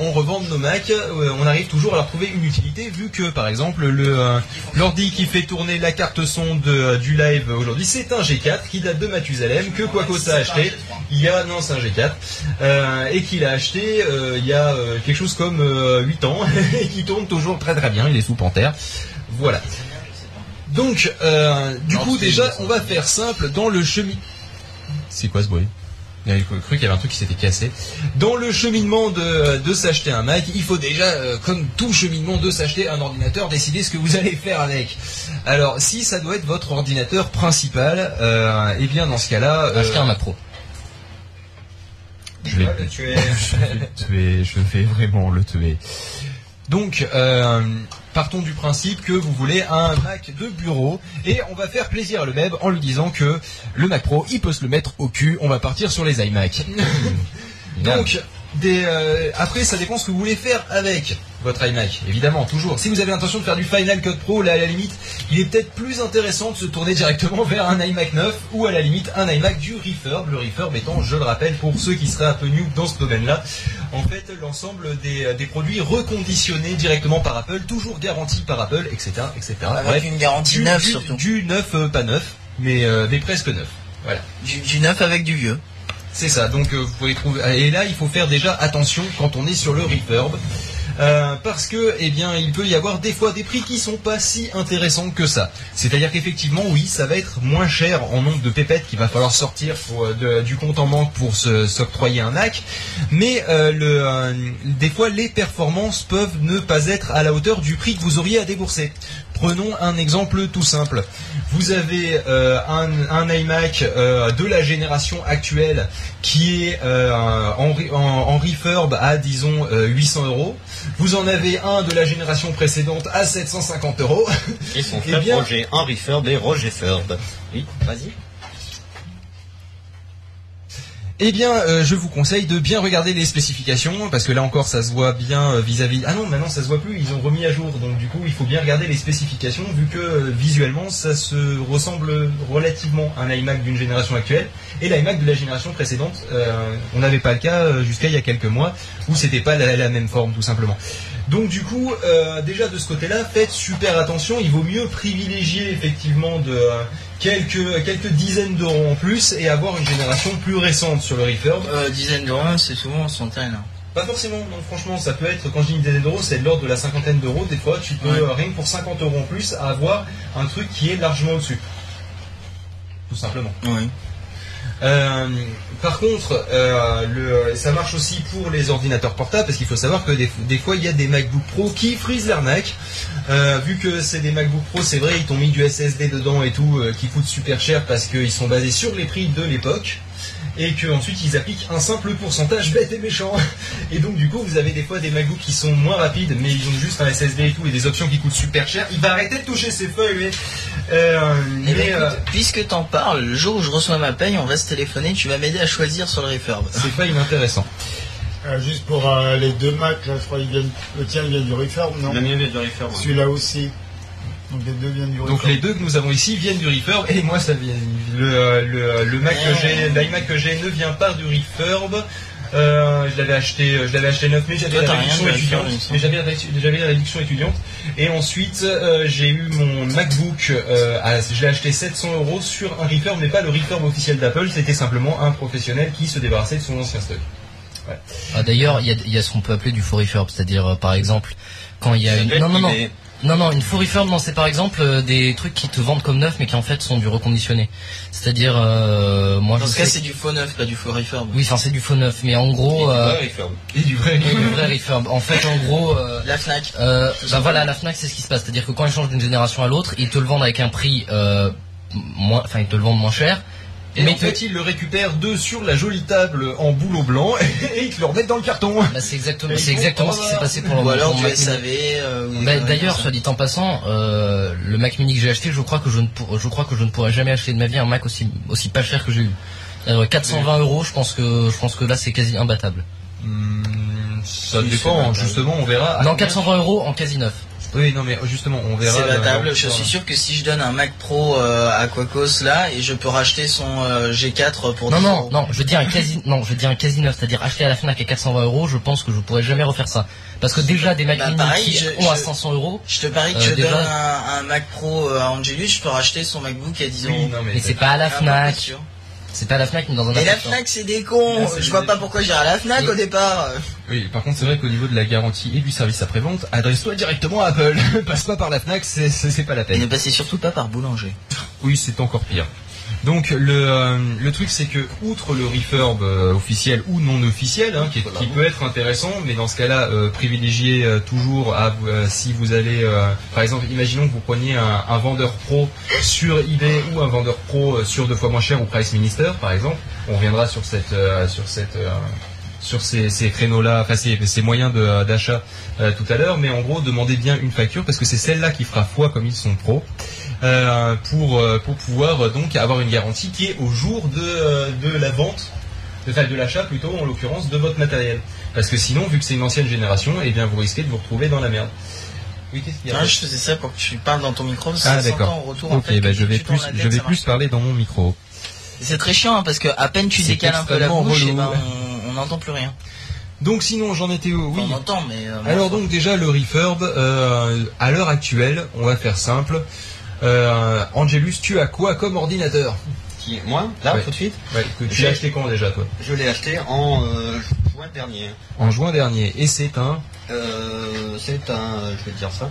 on revende nos Mac. euh, on arrive toujours à leur trouver une utilité, vu que par exemple le euh, l'ordi qui fait tourner la carte son de, du live aujourd'hui, c'est un G4 qui date de Mathusalem que Quacos a acheté. Il y a non, c'est un G4 euh, et qu'il a acheté il y a quelque chose comme euh, 8 ans [LAUGHS] et qui tourne toujours très très bien. Il est sous Panther. Voilà. Donc, du Non, coup, déjà, on va faire simple dans le chemin. C'est quoi ce bruit? J'avais cru qu'il y avait un truc qui s'était cassé. Dans le cheminement de, de s'acheter un Mac, il faut déjà, euh, comme tout cheminement de s'acheter un ordinateur, décider ce que vous [LAUGHS] allez faire avec. Alors, si ça doit être votre ordinateur principal, euh, eh bien, dans ce cas-là, euh, Acheter un Mac Pro. je vais, le tuer. [LAUGHS] je vais le tuer, je vais vraiment le tuer. Donc, euh, partons du principe que vous voulez un Mac de bureau et on va faire plaisir à le Meb en lui disant que le Mac Pro, il peut se le mettre au cul. On va partir sur les iMac. [LAUGHS] Donc, des, euh, après, ça dépend ce que vous voulez faire avec votre iMac. Évidemment, toujours. Si vous avez l'intention de faire du Final Cut Pro, là, à la limite, il est peut-être plus intéressant de se tourner directement [LAUGHS] vers un iMac 9 ou à la limite un iMac du Refurb. Le Refurb étant, je le rappelle, pour ceux qui seraient un peu new dans ce domaine-là, en fait, l'ensemble des, euh, des produits reconditionnés directement par Apple, toujours garantis par Apple, etc., etc. Avec Bref, une garantie neuve surtout. du neuf, euh, pas neuf, mais, euh, mais presque neuf. Voilà. Du, du neuf avec du vieux. C'est ça, donc euh, vous pouvez trouver. Et là, il faut faire déjà attention quand on est sur le refurb. Euh, parce que, eh bien, il peut y avoir des fois des prix qui sont pas si intéressants que ça. C'est-à-dire qu'effectivement, oui, ça va être moins cher en nombre de pépettes qu'il va falloir sortir euh, du compte en banque pour s'octroyer un Mac, mais euh, des fois, les performances peuvent ne pas être à la hauteur du prix que vous auriez à débourser. Prenons un exemple tout simple. Vous avez euh, un, un iMac euh, de la génération actuelle qui est euh, en, en, en refurb à disons euh, 800 euros. Vous en avez un de la génération précédente à 750 euros. Et son [LAUGHS] Eh frère bien- Roger, un refurb et Roger Furb. Oui, vas-y. Eh bien, euh, je vous conseille de bien regarder les spécifications, parce que là encore, ça se voit bien euh, vis-à-vis. Ah non, maintenant ça se voit plus. Ils ont remis à jour, donc du coup, il faut bien regarder les spécifications, vu que euh, visuellement, ça se ressemble relativement à un iMac d'une génération actuelle, et l'iMac de la génération précédente, on n'avait pas le cas jusqu'à il y a quelques mois, où c'était pas la même forme, tout simplement. Donc du coup, euh, déjà de ce côté-là, faites super attention. Il vaut mieux privilégier effectivement de euh, quelques quelques dizaines d'euros en plus et avoir une génération plus récente sur le refurb. Euh, dizaines d'euros, c'est souvent en centaines. hein. Pas forcément, non, franchement, ça peut être, quand je dis une dizaine d'euros, c'est de l'ordre de la cinquantaine d'euros. Des fois, tu peux, Ouais. rien que pour 50 euros en plus, avoir un truc qui est largement au-dessus. Tout simplement. Oui. Euh, par contre, euh, ça marche aussi pour les ordinateurs portables parce qu'il faut savoir que des, des fois il y a des MacBook Pro qui frisent l'arnaque. Euh, vu que c'est des MacBook Pro, c'est vrai, ils t'ont mis du SSD dedans et tout, euh, qui coûte super cher parce qu'ils sont basés sur les prix de l'époque et que ensuite ils appliquent un simple pourcentage bête et méchant. Et donc du coup vous avez des fois des MacBooks qui sont moins rapides mais ils ont juste un SSD et tout et des options qui coûtent super cher. Il va arrêter de toucher ses feuilles mais, euh, Eh ben, mais, écoute, euh, puisque t'en parles, le jour où je reçois ma paye, on va se téléphoner, tu vas m'aider à choisir sur le refurb. c'est pas inintéressant. Euh, juste pour euh, les deux Macs, là, je crois qu'ils viennent. Le tien il vient du refurb, non? Le mien vient du refurb. Celui-là aussi. Donc les deux viennent du refurb. Donc les deux que nous avons ici viennent du refurb et moi ça vient le le, le Mac que j'ai l'iMac que j'ai ne vient pas du refurb. Euh, je l'avais acheté je l'avais acheté 9 mais j'avais Toi, la réduction étudiante mais j'avais la réduction- j'avais la réduction étudiante et ensuite euh, j'ai eu mon MacBook euh, à- je l'ai acheté 700 euros sur un refurb mais pas le refurb officiel d'Apple c'était simplement un professionnel qui se débarrassait de son ancien stock. Ah, D'ailleurs, il y a, il y a ce qu'on peut appeler du faux refurb, c'est-à-dire euh, par exemple quand il y a une... Non, non, non, est- non, non, une faux refurb, non, c'est par exemple euh, des trucs qui te vendent comme neuf mais qui en fait sont du reconditionné. C'est-à-dire, euh, moi Dans je ce cas, sais- c'est du faux neuf, pas du faux refurb. Oui, enfin c'est du faux neuf, mais en gros, euh. Et du vrai oui, le vrai refurb. En fait, en gros, euh, La Fnac. Euh, bah voilà, la Fnac c'est ce qui se passe, c'est-à-dire que quand ils changent d'une génération à l'autre, ils te le vendent avec un prix euh, moins, enfin ils te le vendent moins cher. Et mais en fait, ils le récupèrent de sur la jolie table en boulot blanc [LAUGHS] et ils te le remettent dans le carton. Bah, c'est exactement, c'est exactement ce qui s'est passé pour le Ou alors du SAV. Euh, Bah, D'ailleurs, soit dit en passant, euh, le Mac Mini que j'ai acheté, je crois que je ne, pour- je crois que je ne pourrais jamais acheter de ma vie un Mac aussi, aussi pas cher que j'ai eu. Euh, 420 euros, je pense que, je pense que là c'est quasi imbattable. Hmm, ça dépend, justement, on verra. non, 420 euros en quasi neuf. Oui, non, mais justement, on verra. C'est euh, battable. dans- Je suis sûr que si je donne un Mac Pro euh, à Quacos là, et je peux racheter son euh, G4 pour Non, 10 non, euros. non, je veux dire un quasi, non, je veux dire un quasi neuf, c'est-à-dire acheter à la Fnac à 420 euros, je pense que je pourrais jamais refaire ça. Parce que déjà des Mac Bah, mini pareil, qui je- ont à je- 500 euros, Je te parie que Euh, je déjà- donne un, un Mac Pro euh, à Angelus, je peux racheter son MacBook à 10 euros. Oui, non, mais, mais c'est pas à la pas Fnac. C'est pas la Fnac, mais dans un Mais la. Fnac c'est des cons, je vois des- pas pourquoi j'irai à la Fnac Oui. au départ. Oui, par contre, c'est vrai qu'au niveau de la garantie et du service après-vente, adresse-toi directement à Apple. [LAUGHS] Passe pas par la Fnac, c'est- pas la Et peine. ne passez surtout pas par Boulanger. Oui, c'est encore pire. Donc le, euh, le truc c'est que outre le refurb euh, officiel ou non officiel, hein, qui, peut être intéressant, mais dans ce cas-là, euh, privilégiez euh, toujours à si vous allez, par exemple, imaginons que vous preniez un, vendeur pro sur eBay ou un vendeur pro sur deux fois moins cher ou Price Minister, par exemple. On reviendra sur cette sur cette sur ces, ces créneaux-là, enfin ces, ces moyens d'achat tout à l'heure, mais en gros demandez bien une facture parce que c'est celle-là qui fera foi comme ils sont pros euh, pour euh, pour pouvoir euh, donc avoir une garantie qui est au jour de de la vente, de, de l'achat plutôt en l'occurrence de votre matériel. Parce que sinon, vu que c'est une ancienne génération, eh bien vous risquez de vous retrouver dans la merde. Oui, y a je faisais ça pour que tu parles dans ton micro, parce Ah, d'accord. retour en Ok, fait, bah je vais plus tête, je vais plus parler dans mon micro. C'est très chiant hein, parce que à peine tu décales un peu la bouche, et relou. ben, on- n'entend plus rien. Donc sinon, j'en étais où Oui. on entend, mais. euh, Alors donc déjà le refurb, euh, à l'heure actuelle, on va faire simple. Euh, Angelus, tu as quoi comme ordinateur Qui, moi, là, Ouais. tout de suite, ouais, que Tu l'as acheté quand déjà toi je l'ai acheté en euh, juin dernier. En juin dernier. Et c'est un... Euh, c'est un, je vais te dire ça,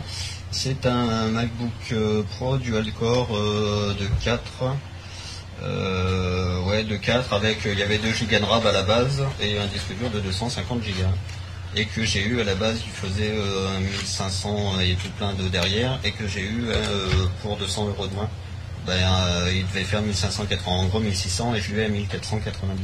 c'est un MacBook euh, Pro dual core euh, de 4. Euh, ouais, de 4 avec, il y avait 2 Go de RAM à la base et un disque dur de 250 Go. Et que j'ai eu à la base, il faisait euh, 1500 et tout plein de derrière et que j'ai eu euh, pour 200 euros de moins. Ben, euh, il devait faire 1580, en gros 1600 et je l'ai eu à 1499.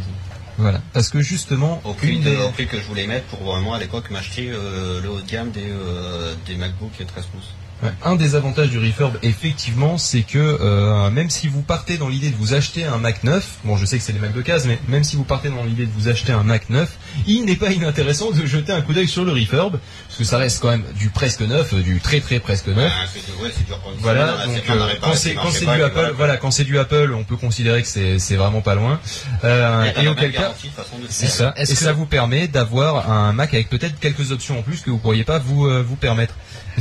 Voilà. Parce que justement, Au prix, une de- des- au prix que je voulais mettre pour vraiment à l'époque m'acheter euh, le haut de gamme des, euh, des MacBook 13 pouces. Ouais. Un des avantages du refurb, effectivement, c'est que euh, même si vous partez dans l'idée de vous acheter un Mac neuf, bon, je sais que c'est des Mac de case, mais même si vous partez dans l'idée de vous acheter un Mac neuf, il n'est pas inintéressant de jeter un coup d'œil sur le refurb, parce que ça reste quand même du presque neuf, du très très presque neuf. Ah, ouais, Voilà, donc euh, quand c'est pas, du Apple, voilà. voilà, quand c'est du Apple, on peut considérer que c'est vraiment pas loin. Euh, et auquel cas, c'est ça. Et Est-ce que- ça vous permet d'avoir un Mac avec peut-être quelques options en plus que vous pourriez pas vous euh, vous permettre,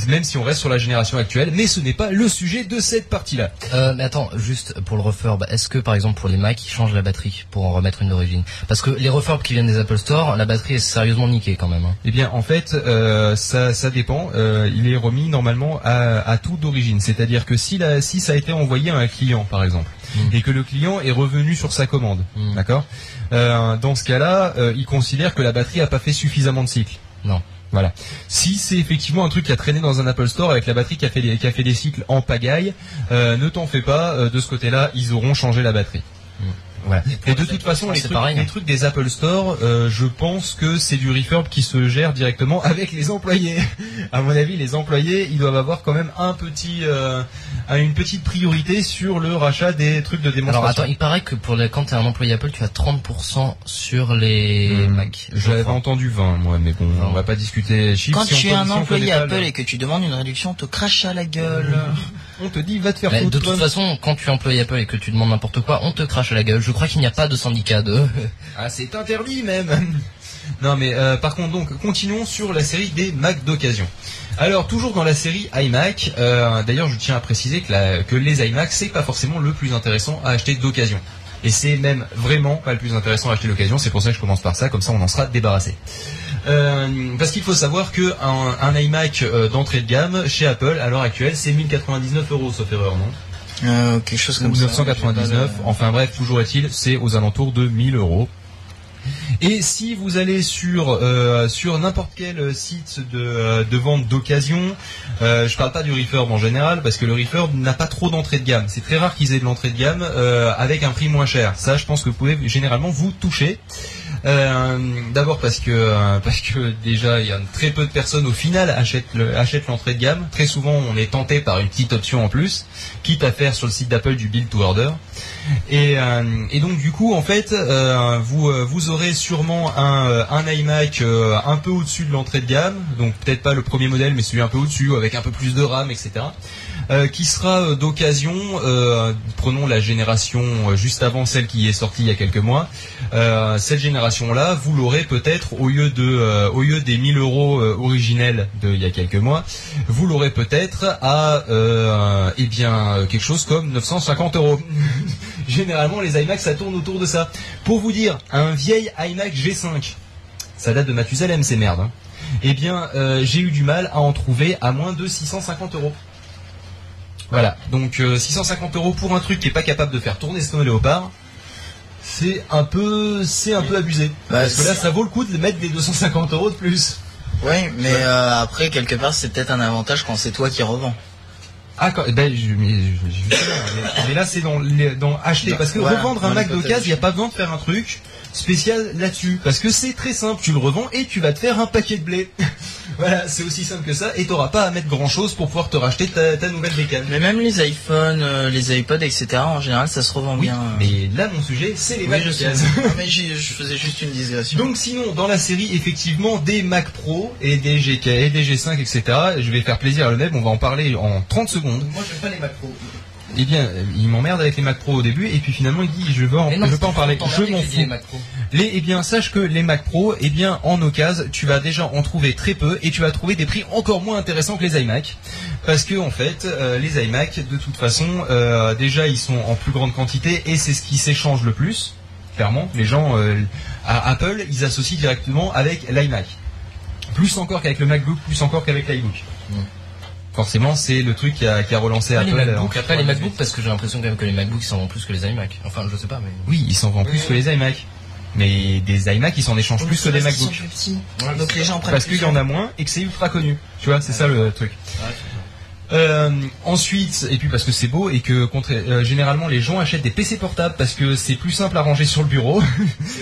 même si on reste sur la génération actuelle. Mais ce n'est pas le sujet de cette partie-là. Euh, mais attends, juste pour le refurb, est-ce que par exemple pour les Mac, ils changent la batterie pour en remettre une d'origine? Parce que les refurbs qui viennent des Apple Store, la batterie est sérieusement niquée quand même. hein. Eh bien, en fait, euh, ça, ça dépend. Euh, il est remis normalement à, à tout d'origine. C'est-à-dire que si, la, si ça a été envoyé à un client, par exemple, Mm. et que le client est revenu sur sa commande, Mm. d'accord? Dans ce cas-là, il considère que la batterie a pas fait suffisamment de cycles. Non. Voilà. Si c'est effectivement un truc qui a traîné dans un Apple Store avec la batterie qui a fait des, cycles en pagaille, euh, ne t'en fais pas. euh, de ce côté-là, ils auront changé la batterie. Voilà. Et de toute façon, les trucs, pareil, les trucs des Apple Store, euh, je pense que c'est du refurb qui se gère directement avec les employés. [LAUGHS] à mon avis, les employés, ils doivent avoir quand même un petit, euh, une petite priorité sur le rachat des trucs de Alors démonstration. attends, il paraît que pour les, quand t'es un employé Apple, tu as 30% sur les Hmm, Mac. je J'avais entendu 20, moi, mais bon, on va pas discuter chiffres. Quand si tu es un employé Apple le- et que tu demandes une réduction, on te crache à la gueule. [LAUGHS] on te dit va te faire de toute façon, quand tu es employé Apple et que tu demandes n'importe quoi, on te crache à la gueule. Je crois qu'il n'y a pas de syndicat de... [LAUGHS] Ah, c'est interdit même. [LAUGHS] non, mais euh, par contre, donc, continuons sur la série des Mac d'occasion. Alors, toujours dans la série iMac, euh, d'ailleurs, je tiens à préciser que, la- que les iMac, c'est pas forcément le plus intéressant à acheter d'occasion. Et c'est même vraiment pas le plus intéressant à acheter d'occasion. C'est pour ça que je commence par ça, comme ça on en sera débarrassé. Euh, parce qu'il faut savoir que un, iMac euh, d'entrée de gamme chez Apple à l'heure actuelle, c'est 1099 euros, sauf erreur, non Euh, quelque chose comme ou ça. 999. J'ai pas de- Enfin bref, toujours est-il, c'est aux alentours de 1000 euros. Et si vous allez sur euh, sur n'importe quel site de, de vente d'occasion, euh, je parle pas du refurb en général parce que le refurb n'a pas trop d'entrée de gamme. C'est très rare qu'ils aient de l'entrée de gamme euh, avec un prix moins cher. Ça, je pense que vous pouvez généralement vous toucher. Euh, D'abord parce que euh, parce que déjà il y a très peu de personnes au final achètent le- achètent l'entrée de gamme. Très souvent on est tenté par une petite option en plus, quitte à faire sur le site d'Apple du build to order. Et, euh, et donc du coup en fait vous vous aurez sûrement un, un iMac un peu au-dessus de l'entrée de gamme, donc peut-être pas le premier modèle mais celui un peu au-dessus avec un peu plus de RAM etc. euh, qui sera euh, d'occasion, euh, prenons la génération juste avant celle qui est sortie il y a quelques mois, cette génération-là, vous l'aurez peut-être au lieu de, au lieu des 1000 euros originels de il y a quelques mois, vous l'aurez peut-être à, eh quelque chose comme 950 euros. [LAUGHS] Généralement, les iMac, ça tourne autour de ça. Pour vous dire, un vieil iMac G5, ça date de Mathusalem, ces merdes. hein. Eh bien, j'ai eu du mal à en trouver à moins de 650 euros. Voilà, donc euh, 650 euros pour un truc qui est pas capable de faire tourner Snow Leopard, c'est un peu, c'est un peu abusé. Bah, Parce que là, ça vaut le coup de mettre des 250 euros de plus. Oui, mais euh, après, quelque part, c'est peut-être un avantage quand c'est toi qui revends. Ah, quand, ben, je, mais, je- je- justement, mais, là, c'est dans, dans acheter. Parce que Voilà, revendre un Mac d'occasion, il n'y a pas besoin de faire un truc spécial là-dessus. Parce que c'est très simple. Tu le revends et tu vas te faire un paquet de blé. Voilà, c'est aussi simple que ça. Et t'auras pas à mettre grand-chose pour pouvoir te racheter ta, ta nouvelle bécane. Mais même les iPhones, euh, les iPods, etc., en général, ça se revend Oui, bien. mais là, mon sujet, c'est les Oui, Mac je sais. Non, mais je faisais juste une digression. Donc sinon, dans la série, effectivement, des Mac Pro et des GK et des G5, etc. Je vais faire plaisir à le on va en parler en 30 secondes. Moi, je pas les Mac Pro. Eh bien, il m'emmerde avec les Mac Pro au début, et puis finalement il dit je veux, en, Mais non, je veux pas en parler, je m'en fous. les Mac Pro. Les, eh bien, sache que les Mac Pro, eh bien, en occasion, tu vas déjà en trouver très peu, et tu vas trouver des prix encore moins intéressants que les iMac, parce que en fait, euh, les iMac, de toute façon, euh, déjà ils sont en plus grande quantité, et c'est ce qui s'échange le plus. Clairement, les gens euh, à Apple, ils associent directement avec l'iMac, plus encore qu'avec le MacBook, plus encore qu'avec l'iBook. Mm. Forcément, c'est le truc qui a, qui a relancé Apple. les MacBooks, pas les 98. MacBooks parce que j'ai l'impression quand même que les MacBooks s'en vendent plus que les iMac. Enfin, je sais pas, mais. Oui, ils s'en vendent plus que les iMac. Mais des iMac, ils s'en échangent plus que des MacBooks. Donc les gens prennent Parce qu'il y en a moins et que c'est ultra connu. Tu vois, c'est ça le truc. Euh, ensuite, et puis parce que c'est beau et que contre, euh, généralement les gens achètent des PC portables parce que c'est plus simple à ranger sur le bureau.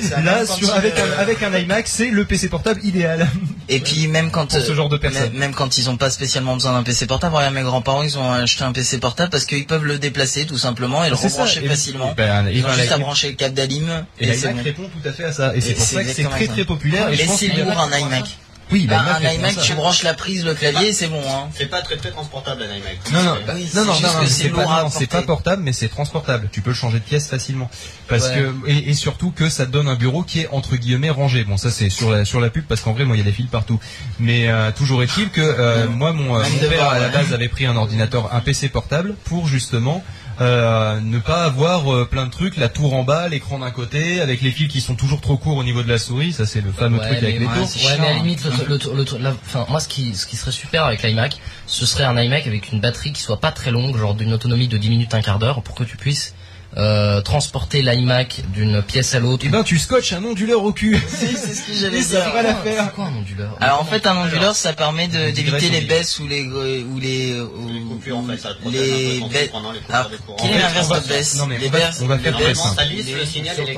ça, [LAUGHS] Là, sur, avec, euh, un, avec un iMac, c'est le PC portable idéal [LAUGHS] Et puis même quand pour ce euh, genre de personnes. même, quand ils ont pas spécialement besoin d'un PC portable, regarde mes grands-parents, ils ont acheté un PC portable parce qu'ils peuvent le déplacer tout simplement et le rebrancher Et- facilement. ben, et Ils ont juste à brancher le câble d'alim et et l'iMac répond tout à fait à ça. Et c'est Et pour ça que c'est très ça. très populaire. Et pense c'est lourd un iMac. Oui, Bah, un iMac, tu branches la prise, le clavier, c'est bon. Hein. C'est pas très très transportable un iMac. Non, non, Oui, non, c'est non, non, c'est pas, à non, c'est pas portable, mais c'est transportable. Tu peux le changer de pièce facilement. Parce Ouais. que, et, et surtout que ça te donne un bureau qui est entre guillemets rangé. Bon, ça c'est sur la, sur la pub parce qu'en vrai, moi, il y a des fils partout. Mais euh, toujours est-il que euh, moi, mon, euh, mon père à la ouais. base avait pris un ordinateur, un PC portable pour justement euh, ne pas avoir euh, plein de trucs, la tour en bas, l'écran d'un côté, avec les fils qui sont toujours trop courts au niveau de la souris. Ça, c'est le fameux Ouais, truc avec les ouais, tours. ouais, chiant, mais à la hein. limite, le, le, le- le- la- enfin, moi, ce qui, ce qui serait super avec l'iMac, ce serait un iMac avec une batterie qui soit pas très longue, genre d'une autonomie de 10 minutes, un quart d'heure, pour que tu puisses euh, transporter l'iMac d'une pièce à l'autre. Et ben, tu scotches un onduleur au cul. [LAUGHS] Si, c'est ce que j'allais Et ça dire. va la C'est faire. quoi un onduleur? Alors en fait, un onduleur, ça permet d'éviter les baisses ou les ou les ou- Les coupures en fait, ça te protège les tu baisses. Alors, des courants. quel est l'inverse on va- de baisse? Non, mais Les baisses. on va faire très simple.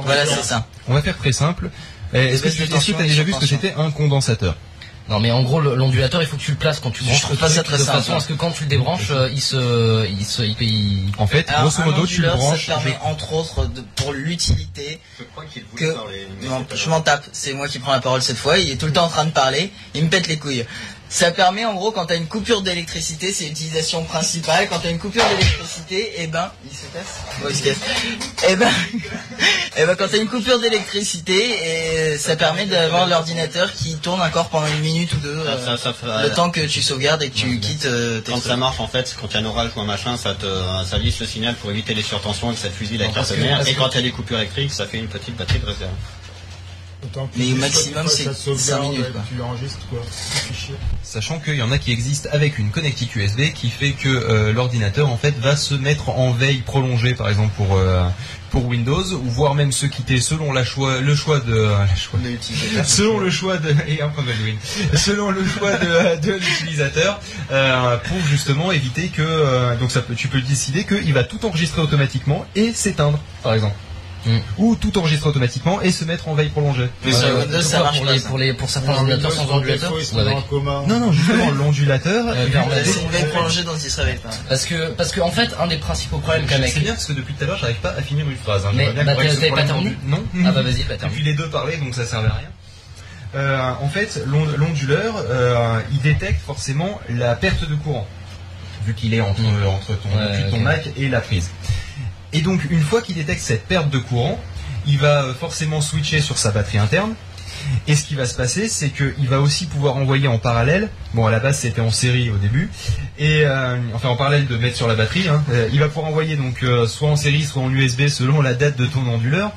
Voilà, c'est ça. On va faire très simple. Eh, Est-ce que tu et déjà vu ce que c'était? Un condensateur Non, mais en gros, l'ondulateur, il faut que tu le places quand tu Je branches trouve le pas ça très de simple. façon à ce que quand tu le débranches, euh, il se, il se, il, il- En fait, Alors, grosso un modo, tu le branches. ça te permet entre autres de- pour l'utilité Je crois qu'il voulait que parler. Non, je m'en tape, c'est moi qui prends la parole cette fois, il est tout le temps en train de parler, il me pète les couilles. Ça permet en gros quand t'as une coupure d'électricité, c'est l'utilisation principale, quand t'as une coupure d'électricité, eh ben, il se casse Bon, il se casse. Eh ben, [LAUGHS] eh ben quand t'as une coupure d'électricité, et ça permet d'avoir l'ordinateur qui tourne encore pendant une minute ou deux, Ça- euh, ça- ça fait- le temps que tu sauvegardes et que tu quittes euh, tes Quand trucs. ça marche en fait, quand il y a un orage ou un machin, ça te ça lisse le signal pour éviter les surtensions et que ça fusille la carte mère. Et quand il y a des coupures électriques, ça fait une petite batterie de réserve. Mais au maximum, c'est ça sauvegarde, cinq minutes, ouais, quoi. Tu enregistres quoi. Sachant qu'il y en a qui existent avec une connectique USB qui fait que euh, l'ordinateur en fait va se mettre en veille prolongée par exemple pour euh, pour Windows ou voire même se quitter selon la choix le choix de euh, la choix- selon le choix de [LAUGHS] et un selon le choix de, [LAUGHS] de l'utilisateur pour justement éviter que donc ça peut tu peux décider qu'il va tout enregistrer automatiquement et s'éteindre par exemple. Mm. ou tout enregistrer automatiquement et se mettre en veille prolongée. Mais sur Euh, Windows, ça marche pour pas. les, ça. pour les, pour certains ordinateurs sans ondulateur. Non, non, justement, [LAUGHS] l'ondulateur. C'est une veille prolongée dont se réveille pas. Parce que, parce que, en fait, un des principaux problèmes qu'a mec. C'est bien parce que depuis tout à l'heure, j'arrive pas à finir une phrase. hein. Mais, bah, t'avais pas terminé Non. Ah bah vas-y, bah termine. Depuis les deux parlaient, donc ça servait à rien. Euh, en fait, l'ond- l'onduleur, euh, il détecte forcément la perte de courant, vu qu'il est entre, Mm. entre ton, Ouais. Mac et la prise. Et donc, une fois qu'il détecte cette perte de courant, il va euh, forcément switcher sur sa batterie interne. Et ce qui va se passer, c'est qu'il va aussi pouvoir envoyer en parallèle, bon à la base c'était en série au début, et euh, enfin en parallèle de mettre sur la batterie, hein, euh, il va pouvoir envoyer donc soit en série, soit en USB selon la date de ton onduleur,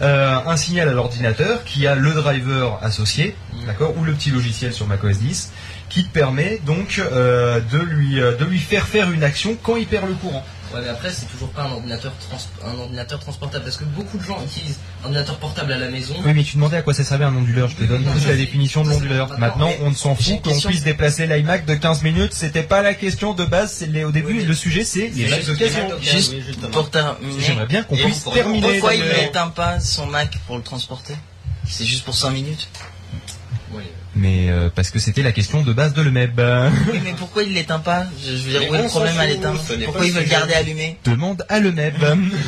un signal à l'ordinateur qui a le driver associé, d'accord, ou le petit logiciel sur macOS 10, qui te permet donc de lui de lui faire faire une action quand il perd le courant. Ouais, mais après, c'est toujours pas un ordinateur, trans- un ordinateur transportable parce que beaucoup de gens utilisent un ordinateur portable à la maison. Oui, mais tu demandais à quoi ça servait un onduleur. Je te donne Non, toute la définition de l'onduleur. Maintenant, on ne s'en fout qu'on puisse déplacer l'iMac de 15 minutes. C'était pas la question de base. Au début, le sujet, c'est les Macs d'occasion. Juste oui, justement. pour terminer. J'aimerais bien qu'on puisse terminer. Pourquoi il n'éteint pas son Mac pour le transporter? C'est juste pour 5 minutes? Mais euh, parce que c'était la question de base de le MEB. Oui, mais pourquoi il l'éteint pas Je veux dire, Mais où est le problème à l'éteindre Pourquoi ils le veulent garder allumé Demande à le MEB.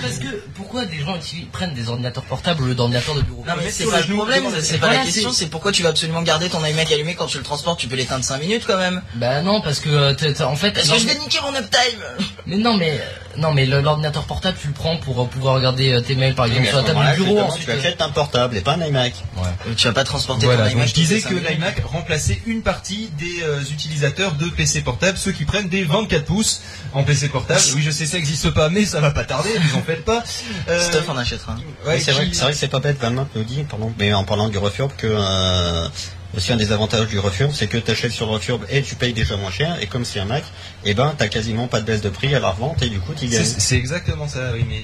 Parce que, pourquoi des gens utilisent, prennent des ordinateurs portables au lieu d'ordinateurs de bureau Non mais c'est pas le problème, c'est pas la question, c'est- pourquoi tu vas absolument garder ton iMac allumé quand tu le transportes, tu peux l'éteindre 5 minutes quand même. Bah non, parce que, euh, en fait, Parce que je vais niquer mon uptime mais non, mais, euh, non, mais l'ordinateur portable, tu le prends pour euh, pouvoir regarder euh, tes mails, par exemple, sur à la table du bureau, ensuite. tu euh, achètes un portable et pas un iMac. Euh, Tu vas pas transporter Voilà, ton donc iMac. je disais que l'iMac remplaçait une partie des euh, utilisateurs de PC portables, ceux qui prennent des 24 pouces en PC portable. Oui, je sais, ça n'existe pas, mais ça va pas tarder, vous en faites pas. Euh, Stuff en achètera. un. ouais, Oui, c'est vrai, qui- que- c'est vrai que c'est pas bête, Van nous dit, pardon, mais en parlant du refurb, que euh, aussi un des avantages du refurb, c'est que tu achètes sur le refurb et tu payes déjà moins cher, et comme c'est un Mac, et ben t'as quasiment pas de baisse de prix à la revente, et du coup tu gagnes. c'est exactement ça, oui, mais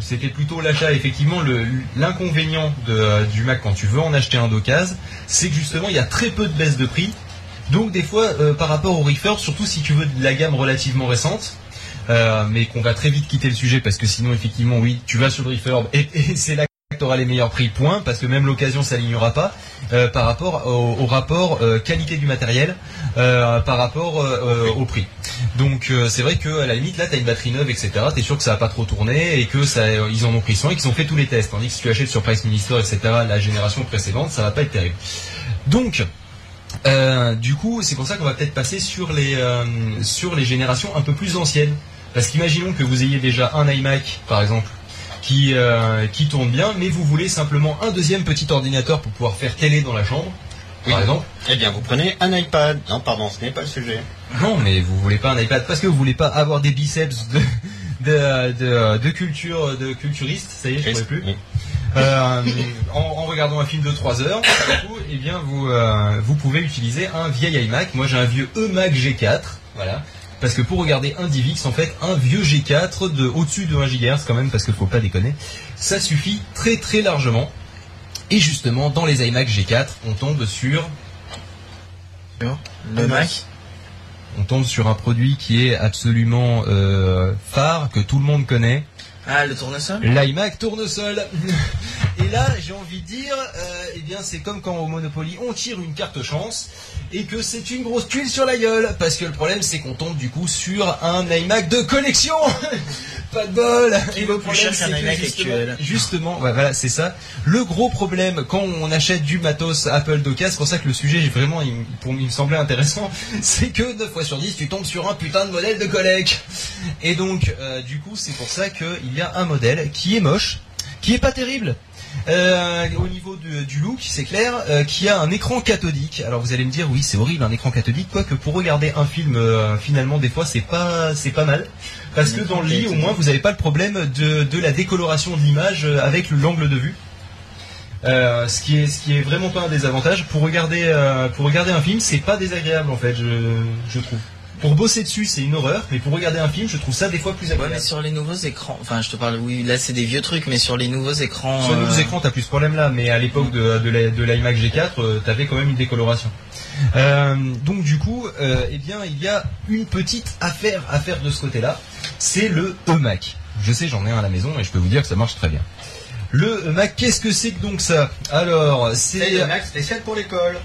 c'était plutôt l'achat. Effectivement, l'inconvénient euh, du Mac quand tu veux en acheter un d'occasion, c'est que justement il y a très peu de baisse de prix. Donc des fois, euh, par rapport au refurb, surtout si tu veux de la gamme relativement récente, euh, mais qu'on va très vite quitter le sujet parce que sinon effectivement oui, tu vas sur le refurb et, et c'est là que tu auras les meilleurs prix, point, parce que même l'occasion s'alignera pas euh, par rapport au, au rapport euh, qualité du matériel euh, par rapport au prix. Donc c'est vrai que à la limite là tu as une batterie neuve etc. T'es sûr que ça va pas trop tourner et que ça ils en ont pris soin et qu'ils ont fait tous les tests. Tandis que si tu achètes sur Price Minister etc. la génération précédente ça va pas être terrible. Donc du coup c'est pour ça qu'on va peut-être passer sur les sur les générations un peu plus anciennes. Parce qu'imaginons que vous ayez déjà un iMac par exemple qui, euh, qui tourne bien, mais vous voulez simplement un deuxième petit ordinateur pour pouvoir faire télé dans la chambre, par Oui. exemple. Eh bien, vous prenez un iPad. Non, pardon, ce n'est pas le sujet. Non, mais vous voulez pas un iPad parce que vous voulez pas avoir des biceps de de, de, de culture de culturiste. Ça y est, je ne pourrais plus. Oui. Euh, en, en regardant un film de 3 heures, du coup, eh bien vous euh, vous pouvez utiliser un vieil iMac. Moi, j'ai un vieux eMac G4, voilà. Parce que pour regarder un DivX, en fait, un vieux G4 de au-dessus de 1 GHz quand même, parce qu'il faut pas déconner, ça suffit très très largement. Et justement, dans les iMac G4, on tombe sur Le Mac on tombe sur un produit qui est absolument euh, phare, que tout le monde connaît, Ah, le tournesol? l'iMac tournesol. [LAUGHS] Et là, j'ai envie de dire, euh, eh bien, c'est comme quand au Monopoly, on tire une carte chance et que c'est une grosse tuile sur la gueule. Parce que le problème, c'est qu'on tombe du coup sur un iMac de collection. [LAUGHS] Pas de bol. Qui Et vaut le plus problème, cher qu'un c'est que iMac justement- actuel. Justement, ouais, voilà, c'est ça. Le gros problème quand on achète du matos Apple d'occasion, c'est pour ça que le sujet, vraiment, il, pour, il me semblait intéressant, [LAUGHS] c'est que 9 fois sur 10, tu tombes sur un putain de modèle de collègue. Et donc, euh, du coup, c'est pour ça qu'il y a un modèle qui est moche, qui est pas terrible. Euh, au niveau du, du look, c'est clair, euh, qui a un écran cathodique. Alors vous allez me dire, oui, c'est horrible un écran cathodique, quoique pour regarder un film, euh, finalement, des fois, c'est pas, c'est pas mal, parce que dans le lit, au moins, vous n'avez pas le problème de, de la décoloration de l'image euh, avec le- l'angle de vue. Euh, ce qui est ce qui est vraiment pas un désavantage pour regarder euh, pour regarder un film c'est pas désagréable en fait je, je trouve pour bosser dessus c'est une horreur mais pour regarder un film je trouve ça des fois plus Ouais, agréable mais sur les nouveaux écrans, enfin, je te parle, oui, là c'est des vieux trucs, mais sur les nouveaux écrans. Sur les nouveaux euh, écrans, t'as plus ce problème-là, mais à l'époque de, l'iMac G4, euh, t'avais quand même une décoloration. Euh, donc du coup, euh, eh bien, il y a une petite affaire à faire de ce côté-là, c'est le eMac. Je sais, j'en ai un à la maison et je peux vous dire que ça marche très bien. Le Mac, qu'est-ce que c'est que donc ça Alors, C'est c'est le Mac spécial pour l'école.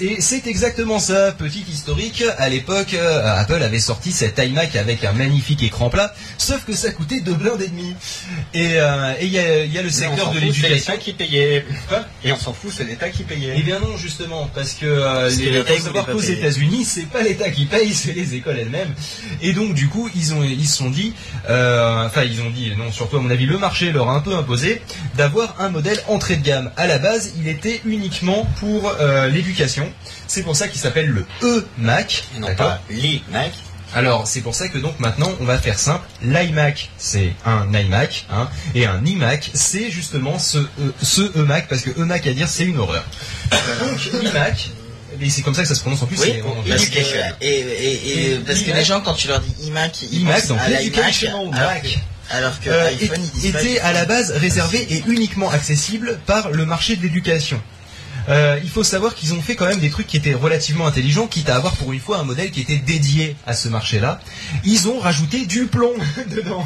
et c'est exactement ça, petit historique. À l'époque, euh, Apple avait sorti cet iMac avec un magnifique écran plat, sauf que ça coûtait deux blindes et demi. Et euh, et il y a, il y a le secteur de l'éducation. l'État qui payait. Quoi? Et on s'en fout, c'est l'État qui Eh payait. bien non, justement, parce que euh, les, faut savoir qu'aux. États-Unis, c'est pas l'État qui paye, c'est les écoles elles-mêmes. Et donc du coup, ils ont ils se sont dit, euh, enfin ils ont dit, non surtout à mon avis, le marché leur a un peu imposé d'avoir un modèle entrée de gamme. À la base, il était uniquement pour euh, l'éducation. C'est pour ça qu'il s'appelle le E-Mac. Et non pas l'iMac. alors, c'est pour ça que donc maintenant, on va faire simple. L'iMac, c'est un iMac, hein, et un iMac, c'est justement ce, E- ce E-Mac, parce que E-Mac à dire, c'est une horreur. Donc, iMac, et c'est comme ça que ça se prononce en plus. Oui, en- parce que, et, et, et, Et parce que les gens, quand tu leur dis iMac, ils iMac, pensent donc à l'iMac, alors que, euh, iPhone, était à la base réservé et uniquement accessible par le marché de l'éducation. Euh, il faut savoir qu'ils ont fait quand même des trucs qui étaient relativement intelligents, quitte à avoir pour une fois un modèle qui était dédié à ce marché-là. Ils ont rajouté du plomb [LAUGHS] dedans.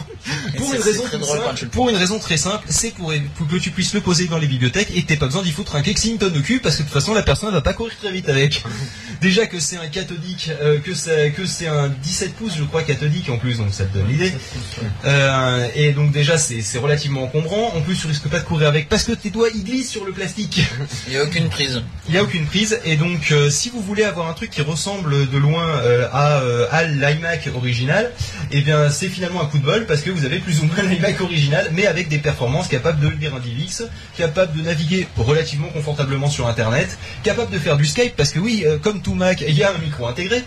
Pour une, raison très drôle simple- quand tu le pour une raison très simple, c'est pour, que tu puisses le poser dans les bibliothèques et que t'aies pas besoin d'y foutre un Kexington au cul parce que de toute façon la personne va pas courir très vite avec. [LAUGHS] Déjà que c'est un cathodique, euh, que c'est que c'est un 17 pouces je crois cathodique en plus donc ça te donne l'idée. Euh, et donc déjà c'est c'est relativement encombrant. En plus tu risques pas de courir avec parce que tes doigts ils glissent sur le plastique. Il n'y a aucune prise. Il n'y a aucune prise et donc euh, si vous voulez avoir un truc qui ressemble de loin euh, à, euh, à l'iMac original, eh bien c'est finalement un coup de bol parce que vous avez plus ou moins [LAUGHS] l'iMac original mais avec des performances capables de lire un DivX, capable de naviguer relativement confortablement sur internet, capable de faire du Skype parce que oui euh, comme tout Mac il y a un micro intégré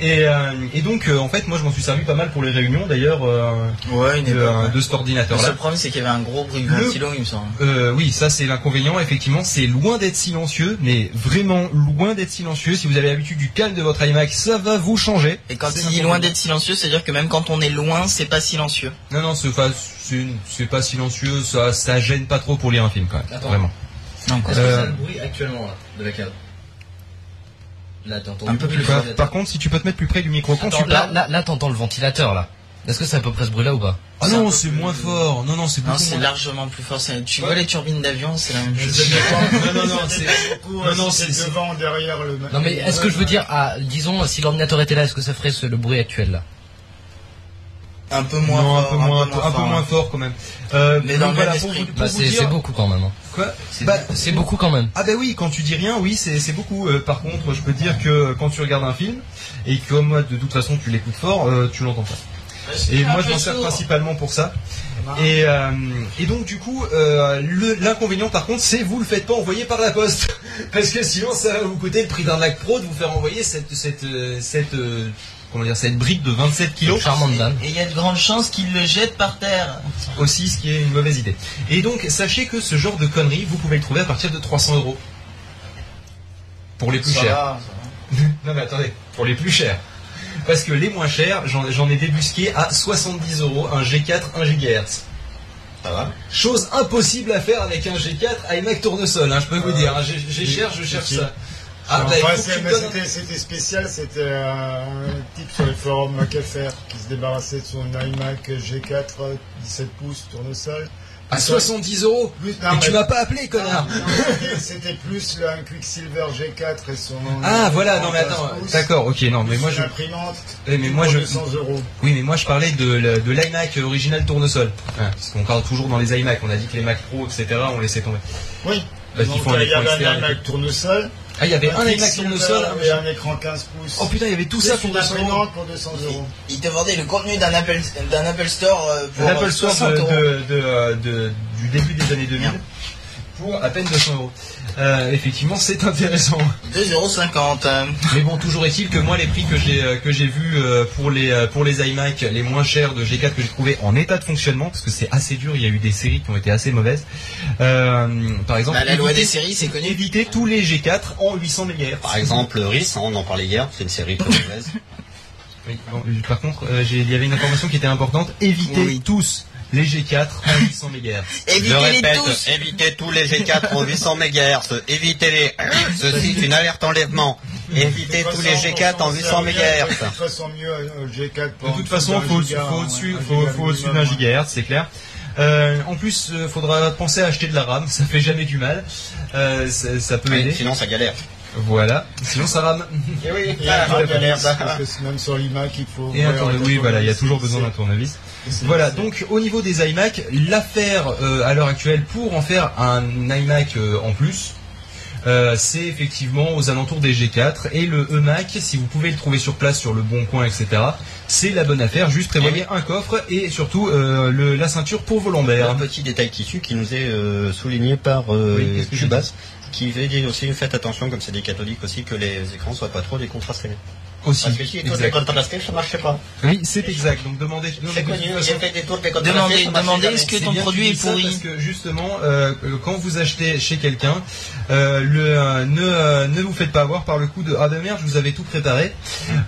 et, euh, et donc euh, en fait moi je m'en suis servi pas mal pour les réunions d'ailleurs euh, Ouais, de, de cet Le ordinateur là. seul problème, c'est qu'il y avait un gros bruit de Le- ventilo, il me semble. Euh, oui, ça c'est l'inconvénient. Effectivement, c'est loin d'être silencieux, mais vraiment loin d'être silencieux. Si vous avez l'habitude du calme de votre iMac, ça va vous changer. Et quand il dit loin d'être silencieux, c'est-à-dire que même quand on est loin, c'est pas silencieux. Non, non, c'est pas, pas silencieux. Ça, ça gêne pas trop pour lire un film quand même. Attends. Vraiment. Est-ce que Euh, ça a le bruit actuellement là, de la cave Là, t'entends Un peu plus Par, par contre, si tu peux te mettre plus près du micro quand tu là, parles. là, là, t'entends le ventilateur là. Est-ce que c'est à peu près ce bruit là ou pas Ah c'est un non, peu c'est plus- moins fort. Non, non, c'est Non, beaucoup c'est moins. largement plus fort. c'est- Tu Ouais. vois les turbines d'avion, c'est la même chose. [LAUGHS] Non, non, non, c'est. Beaucoup, Non, non, c'est- c'est devant, derrière le. Non mais est-ce que je veux dire, ah, disons, si l'ordinateur était là, est-ce que ça ferait ce- le bruit actuel là Un peu moins non, un fort. peu moins, un peu fort, moins hein. fort quand même. Euh, Mais dans le voilà, même pour esprit. vous, pour Bah vous c'est dire- c'est beaucoup quand même. hein. Quoi C'est Bah, c'est beaucoup quand même. Ah ben oui, quand tu dis rien, oui, c'est c'est beaucoup. Euh, par contre, je peux te dire que quand tu regardes un film, et que moi, de toute façon, tu l'écoutes fort, euh, tu l'entends pas. Et moi, je m'en sers principalement pour ça. Et, euh, et donc, du coup, euh, l'inconvénient, par contre, c'est vous le faites pas envoyer par la poste. [LAUGHS] Parce que sinon, ça va vous coûter le prix d'un Mac Pro de vous faire envoyer cette, cette, euh, cette, euh, comment dire, cette brique de 27 kilos. Charmante dame. Et il y a de grandes chances qu'il le jette par terre. Aussi, ce qui est une mauvaise idée. Et donc, sachez que ce genre de conneries, vous pouvez le trouver à partir de 300 euros. Pour les plus Ça chers. va, ça va. [LAUGHS] Non mais attendez, pour les plus chers. Parce que les moins chers, j'en ai débusqué à 70 euros un G4 1 GHz. Ça va? Chose impossible à faire avec un G4 iMac tournesol, hein, je peux vous Euh, dire. hein, j'ai cherche, je cherche ça. Ah, bah, c'était spécial, c'était un type sur les forums MacFR qui se débarrassait de son iMac G4 17 pouces tournesol. À 70 euros. Plus, Et non, tu mais- m'as pas appelé, connard. Non, c'était- plus un Quicksilver G4 et son. Ah voilà, non mais 15 attends, d'accord, ok, non mais moi je, L'imprimante. Eh, mais moi, je- 200 euros. oui mais moi je parlais de, l'iMac original tournesol. Hein, parce qu'on parle toujours dans les iMac, on a dit que les Mac Pro, etc. on laissait tomber. Oui. Parce qu'ils font externe. un iMac tournesol. Ah il y avait un Quicksilver tournesol. un et machin. un écran 15 pouces. Oh putain, il y avait tout ça pour une 200 euros. pour 200 euros. Il te vendait le contenu d'un Apple, d'un Apple Store euh, pour L'Apple Store 60 de, euros. de- de, euh, de- du début des années 2000 Merde. pour à peine 200 euros. Euh, effectivement, c'est intéressant. 2,50€. euh. Mais bon, toujours est-il que moi, les prix que j'ai euh, que j'ai vus euh, pour les pour les iMac les moins chers de G4 que j'ai trouvé en état de fonctionnement, parce que c'est assez dur, il y a eu des séries qui ont été assez mauvaises. Euh, par exemple, Bah, la loi éviter- des séries, c'est connu. éviter tous les G4 en 800 MHz. Par exemple, RIS, hein, on en parlait hier, c'est une série très mauvaise. Oui, bon, par contre, euh, il y avait une information qui était importante. Évitez Oui. tous les G4 en 800 MHz. [LAUGHS] Je répète, tous. évitez tous les G4 aux 800 MHz, évitez-les. Ceci est une alerte enlèvement. Évitez tous les G4 en 800 MHz. De toute façon, mieux euh, G4 pour De toute façon, faut au-dessus faut au-dessus faut, faut au-dessus d'un gigahertz, c'est clair. Euh, en plus, euh, faudra penser à acheter de la RAM, ça fait jamais du mal. Euh, ça, ça peut Oui, aider. sinon ça galère. Voilà, sinon ça rame. Et oui, Et ah, un ça galère. parce que c'est même sur l'iMac, il faut. Et un tournevis, oui, voilà, il y a toujours besoin d'un tournevis. Voilà, donc au niveau des iMac, l'affaire euh, à l'heure actuelle pour en faire un iMac euh, en plus, euh, c'est effectivement aux alentours des G4 et le eMac, si vous pouvez le trouver sur place sur le bon coin, etc. C'est la bonne affaire. Juste prévoyez un coffre et surtout euh, le- la ceinture pour vos Un petit détail tissu qui nous est euh, souligné par Oui, Cubas, qui veut dire aussi faites attention, comme c'est des catholiques aussi, que les écrans soient pas trop décontrastés. Aussi. Parce que si ça marchait pas. Oui, c'est exact. Donc demandez. C'est connu, j'ai fait des tours décontrastés. Demandez, demandez est-ce que ton produit est pourri Parce que justement, euh, quand vous achetez chez quelqu'un, euh, le, euh, ne, euh, ne vous faites pas avoir par le coup de ah de merde, je vous avais tout préparé.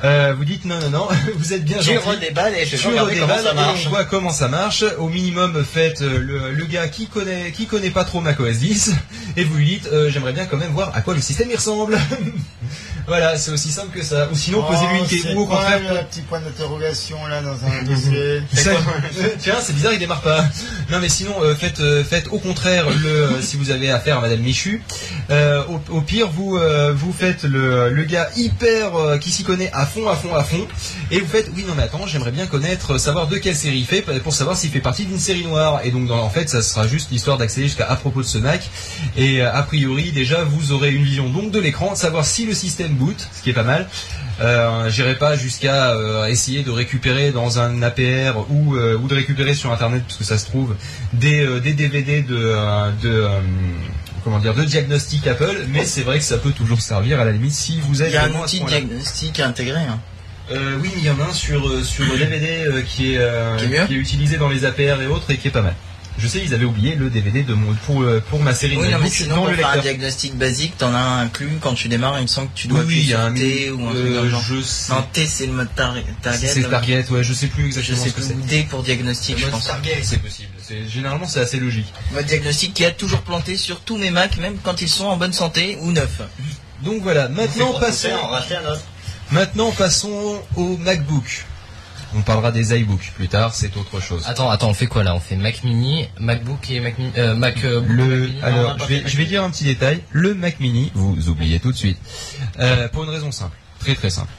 Euh, vous dites non non non, [LAUGHS] vous êtes bien Je gentil. redéballe et je Je vais regarder comment ça et marche. on voit comment ça marche. Au minimum, faites le, le gars qui connaît qui connaît pas trop macOS 10 [LAUGHS] et vous lui dites euh, j'aimerais bien quand même voir à quoi le système y ressemble. [LAUGHS] voilà, c'est aussi simple que ça. Ou sinon, posez-lui une Oh, question. Ou au contraire, le petit point d'interrogation là dans un [LAUGHS] dossier Tiens, c'est bizarre, il démarre pas. Non, mais sinon, euh, faites, euh, faites au contraire le, euh, [LAUGHS] si vous avez affaire à Madame Michu. Au, au pire, vous, vous faites le, le gars hyper qui s'y connaît à fond, à fond, à fond, et vous faites, oui, non, mais attends, j'aimerais bien connaître, savoir de quelle série il fait pour savoir s'il fait partie d'une série noire. Et donc, dans- en fait, ça sera juste l'histoire d'accéder jusqu'à à propos de ce Mac. Et a priori, déjà, vous aurez une vision donc de l'écran, de savoir si le système boot, ce qui est pas mal. Euh, J'irai pas jusqu'à euh, essayer de récupérer dans un APR ou, euh, ou de récupérer sur internet parce que ça se trouve des, des DVD de, de comment dire de diagnostic Apple, mais c'est vrai que ça peut toujours servir à la limite si vous êtes Il y a un outil de diagnostic intégré. hein. Euh, oui, il y en a un sur sur le DVD euh, qui est euh, Qui est utilisé dans les APR et autres et qui est pas mal. Je sais, ils avaient oublié le DVD de mon, pour euh, pour ma série Oui, non, mais sinon, dans pour le faire un diagnostic basique, t'en as un inclus quand tu démarres. Il me semble que tu dois Oui, oui, il y a un T ou un truc dans euh, le genre. je sais. Non, T, c'est le mode tar- target. C'est là. Target, ouais, je sais plus Je exactement sais ce que c'est. D pour diagnostic, je pense. C'est possible. C'est généralement c'est assez logique. Mode diagnostic qui a toujours planté sur tous mes Macs, même quand ils sont en bonne santé ou neufs. Donc voilà. Maintenant passons. on. Maintenant passons au MacBook. On parlera des iBooks plus tard, c'est autre chose. Attends, attends, on fait quoi là? On fait Mac Mini, MacBook et Mac Mini, euh, Mac. euh, Le, Mac Mini. alors, je vais, je vais dire un petit détail. Le Mac Mini, vous oubliez tout de suite. Euh, pour une raison simple, très très simple.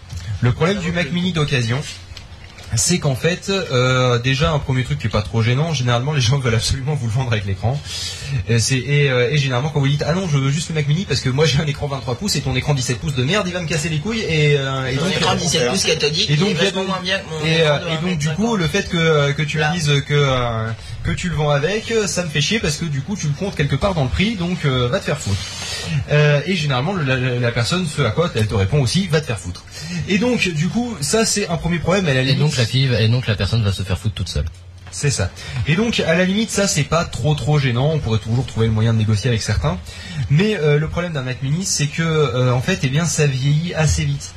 Le problème du Mac Mini d'occasion, c'est qu'en fait, euh, déjà un premier truc qui est pas trop gênant. Généralement, les gens veulent absolument vous le vendre avec l'écran. Et, et, euh, et généralement, quand vous dites ah non, je veux juste le Mac Mini parce que moi j'ai un écran 23 pouces et ton écran 17 pouces de merde, il va me casser les couilles et, euh, donc écran 17 pouces cathodique, Et donc, il il y a est vachement donc- moins bien que mon Et, écran euh, de et 1 donc du coup 50. le fait que, euh, que tu me dises que, euh, que tu le vends avec, euh, ça me fait chier parce que du coup tu le comptes quelque part dans le prix, donc euh, va te faire foutre. Euh, et généralement le- la, la- la personne ce à quoi elle te répond aussi va te faire foutre. Et donc du coup ça c'est un premier problème. À la Et donc la fille, et donc la personne va se faire foutre toute seule. c'est ça. Et donc à la limite ça c'est pas trop trop gênant, on pourrait toujours trouver le moyen de négocier avec certains. Mais euh, le problème d'un Mac Mini c'est que euh, en fait eh bien ça vieillit assez vite.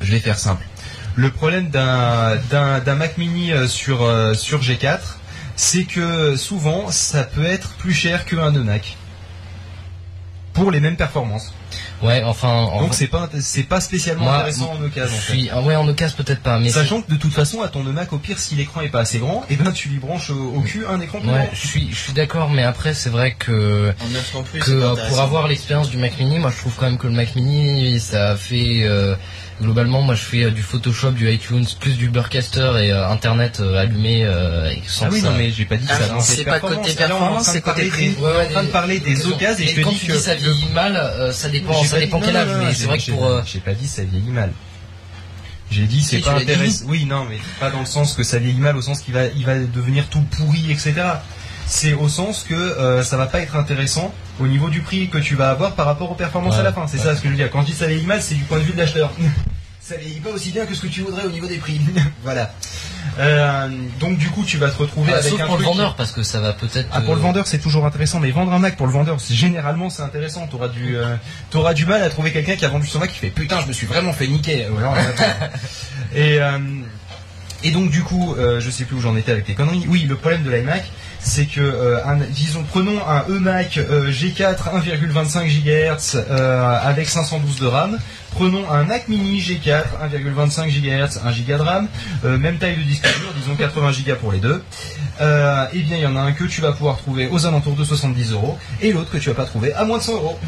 Je vais faire simple. Le problème d'un Mac Mini sur euh, sur G4, c'est que souvent ça peut être plus cher qu'un Mac pour les mêmes performances. Ouais, enfin, en Donc c'est pas c'est pas spécialement Moi, intéressant en occasion. en fait. ah ouais, en occasion peut-être pas, mais Sachant que de toute façon à ton Mac au pire si l'écran est pas assez grand, et ben tu lui branches au, au cul un écran plus ouais, grand. je suis, je suis d'accord, mais après c'est vrai que En plus, que pour avoir l'expérience du Mac Mini, moi je trouve quand même que le Mac Mini, ça fait euh, globalement, moi je fais euh, du Photoshop, du iTunes, plus du Burcaster et euh, Internet euh, allumé et sans Ah oui ça- non mais j'ai pas dit Ah, ça c'est pas côté performance, c'est côté prix. on est en train de parler des occasions et je te quand tu que dis ça vieillit mal, ça dépend, ça dépend quel âge, mais c'est vrai que pour J'ai pas dit ça vieillit mal. J'ai dit c'est Si, pas intéressant. Oui, non, mais pas dans le sens que ça vieillit mal, au sens qu'il va, il va devenir tout pourri, etc. C'est au sens que euh, ça va pas être intéressant au niveau du prix que tu vas avoir par rapport aux performances Ouais, à la fin. C'est ouais. ça ce que je veux dire. Quand je dis ça mal, c'est du point de vue de l'acheteur. [LAUGHS] ça vieillit pas aussi bien que ce que tu voudrais au niveau des prix. [LAUGHS] voilà. Euh, donc du coup, tu vas te retrouver ah, avec sauf un pour le truc- vendeur parce que ça va peut-être. ah, pour le vendeur, c'est toujours intéressant, mais vendre un Mac pour le vendeur, c'est- généralement, c'est intéressant. T'auras du, euh, t'auras du mal à trouver quelqu'un qui a vendu son Mac qui fait putain, je me suis vraiment fait niquer. Voilà, [LAUGHS] et, euh, et donc, du coup, euh, je sais plus où j'en étais avec les conneries. Oui, le problème de l'iMac, c'est que, euh, un- disons, prenons un eMac euh, G4 1,25 GHz avec 512 de RAM. Prenons un Mac Mini G4, 1,25 GHz, 1 Go de RAM, euh, même taille de disque dur, disons 80 Go pour les deux. Euh, eh bien, il y en a un que tu vas pouvoir trouver aux alentours de 70 euros et l'autre que tu vas pas trouver à moins de 100 euros.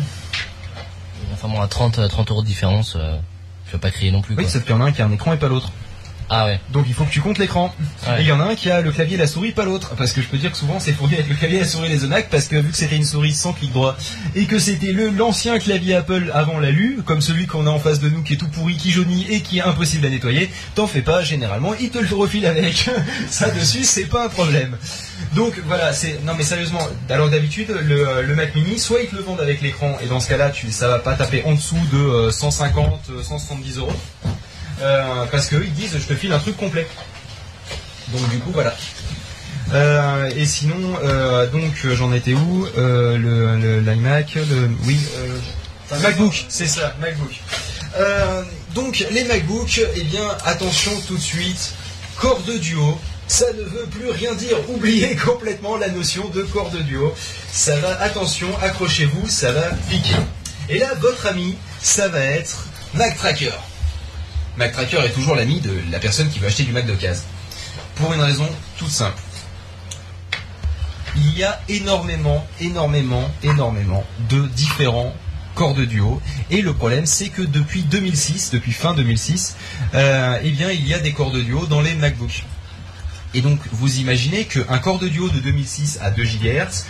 Enfin bon, à 30, à 30 euros de différence, je vais pas crier non plus. Oui, quoi. sauf qu'il y en a un qui a un écran et pas l'autre. Ah ouais. Donc il faut que tu comptes l'écran. Ouais. Et il y en a un qui a le clavier et la souris, pas l'autre. Parce que je peux dire que souvent c'est fourni avec le clavier et la souris les Zonac, parce que vu que c'était une souris sans clic droit, et que c'était le l'ancien clavier Apple avant l'alu, comme celui qu'on a en face de nous qui est tout pourri, qui jaunit et qui est impossible à nettoyer, t'en fais pas, généralement, il te le refile avec. [LAUGHS] Ça dessus, c'est pas un problème. Donc voilà, c'est. Non mais sérieusement, alors d'habitude, le, le Mac mini, soit ils te le vendent avec l'écran, et dans ce cas-là, tu, ça va pas taper en dessous de euh, 150, euh, 170 euros. Euh, parce que eux, ils disent je te file un truc complet. Donc du coup voilà. Euh, et sinon euh, donc j'en étais où le l'iMac le oui MacBook c'est ça MacBook. Donc les MacBooks eh bien attention tout de suite corde duo ça ne veut plus rien dire oubliez [LAUGHS] complètement la notion de corde duo ça va attention accrochez-vous ça va piquer et là votre ami ça va être Mac Tracker. Mac Tracker est toujours l'ami de la personne qui veut acheter du Mac d'occasion. Pour une raison toute simple. Il y a énormément, énormément, énormément de différents corps de duo. Et le problème, c'est que depuis 2006, depuis fin 2006, euh, eh bien, il y a des corps de duo dans les MacBooks. Et donc, vous imaginez qu'un corps de duo de 2006 à 2 GHz,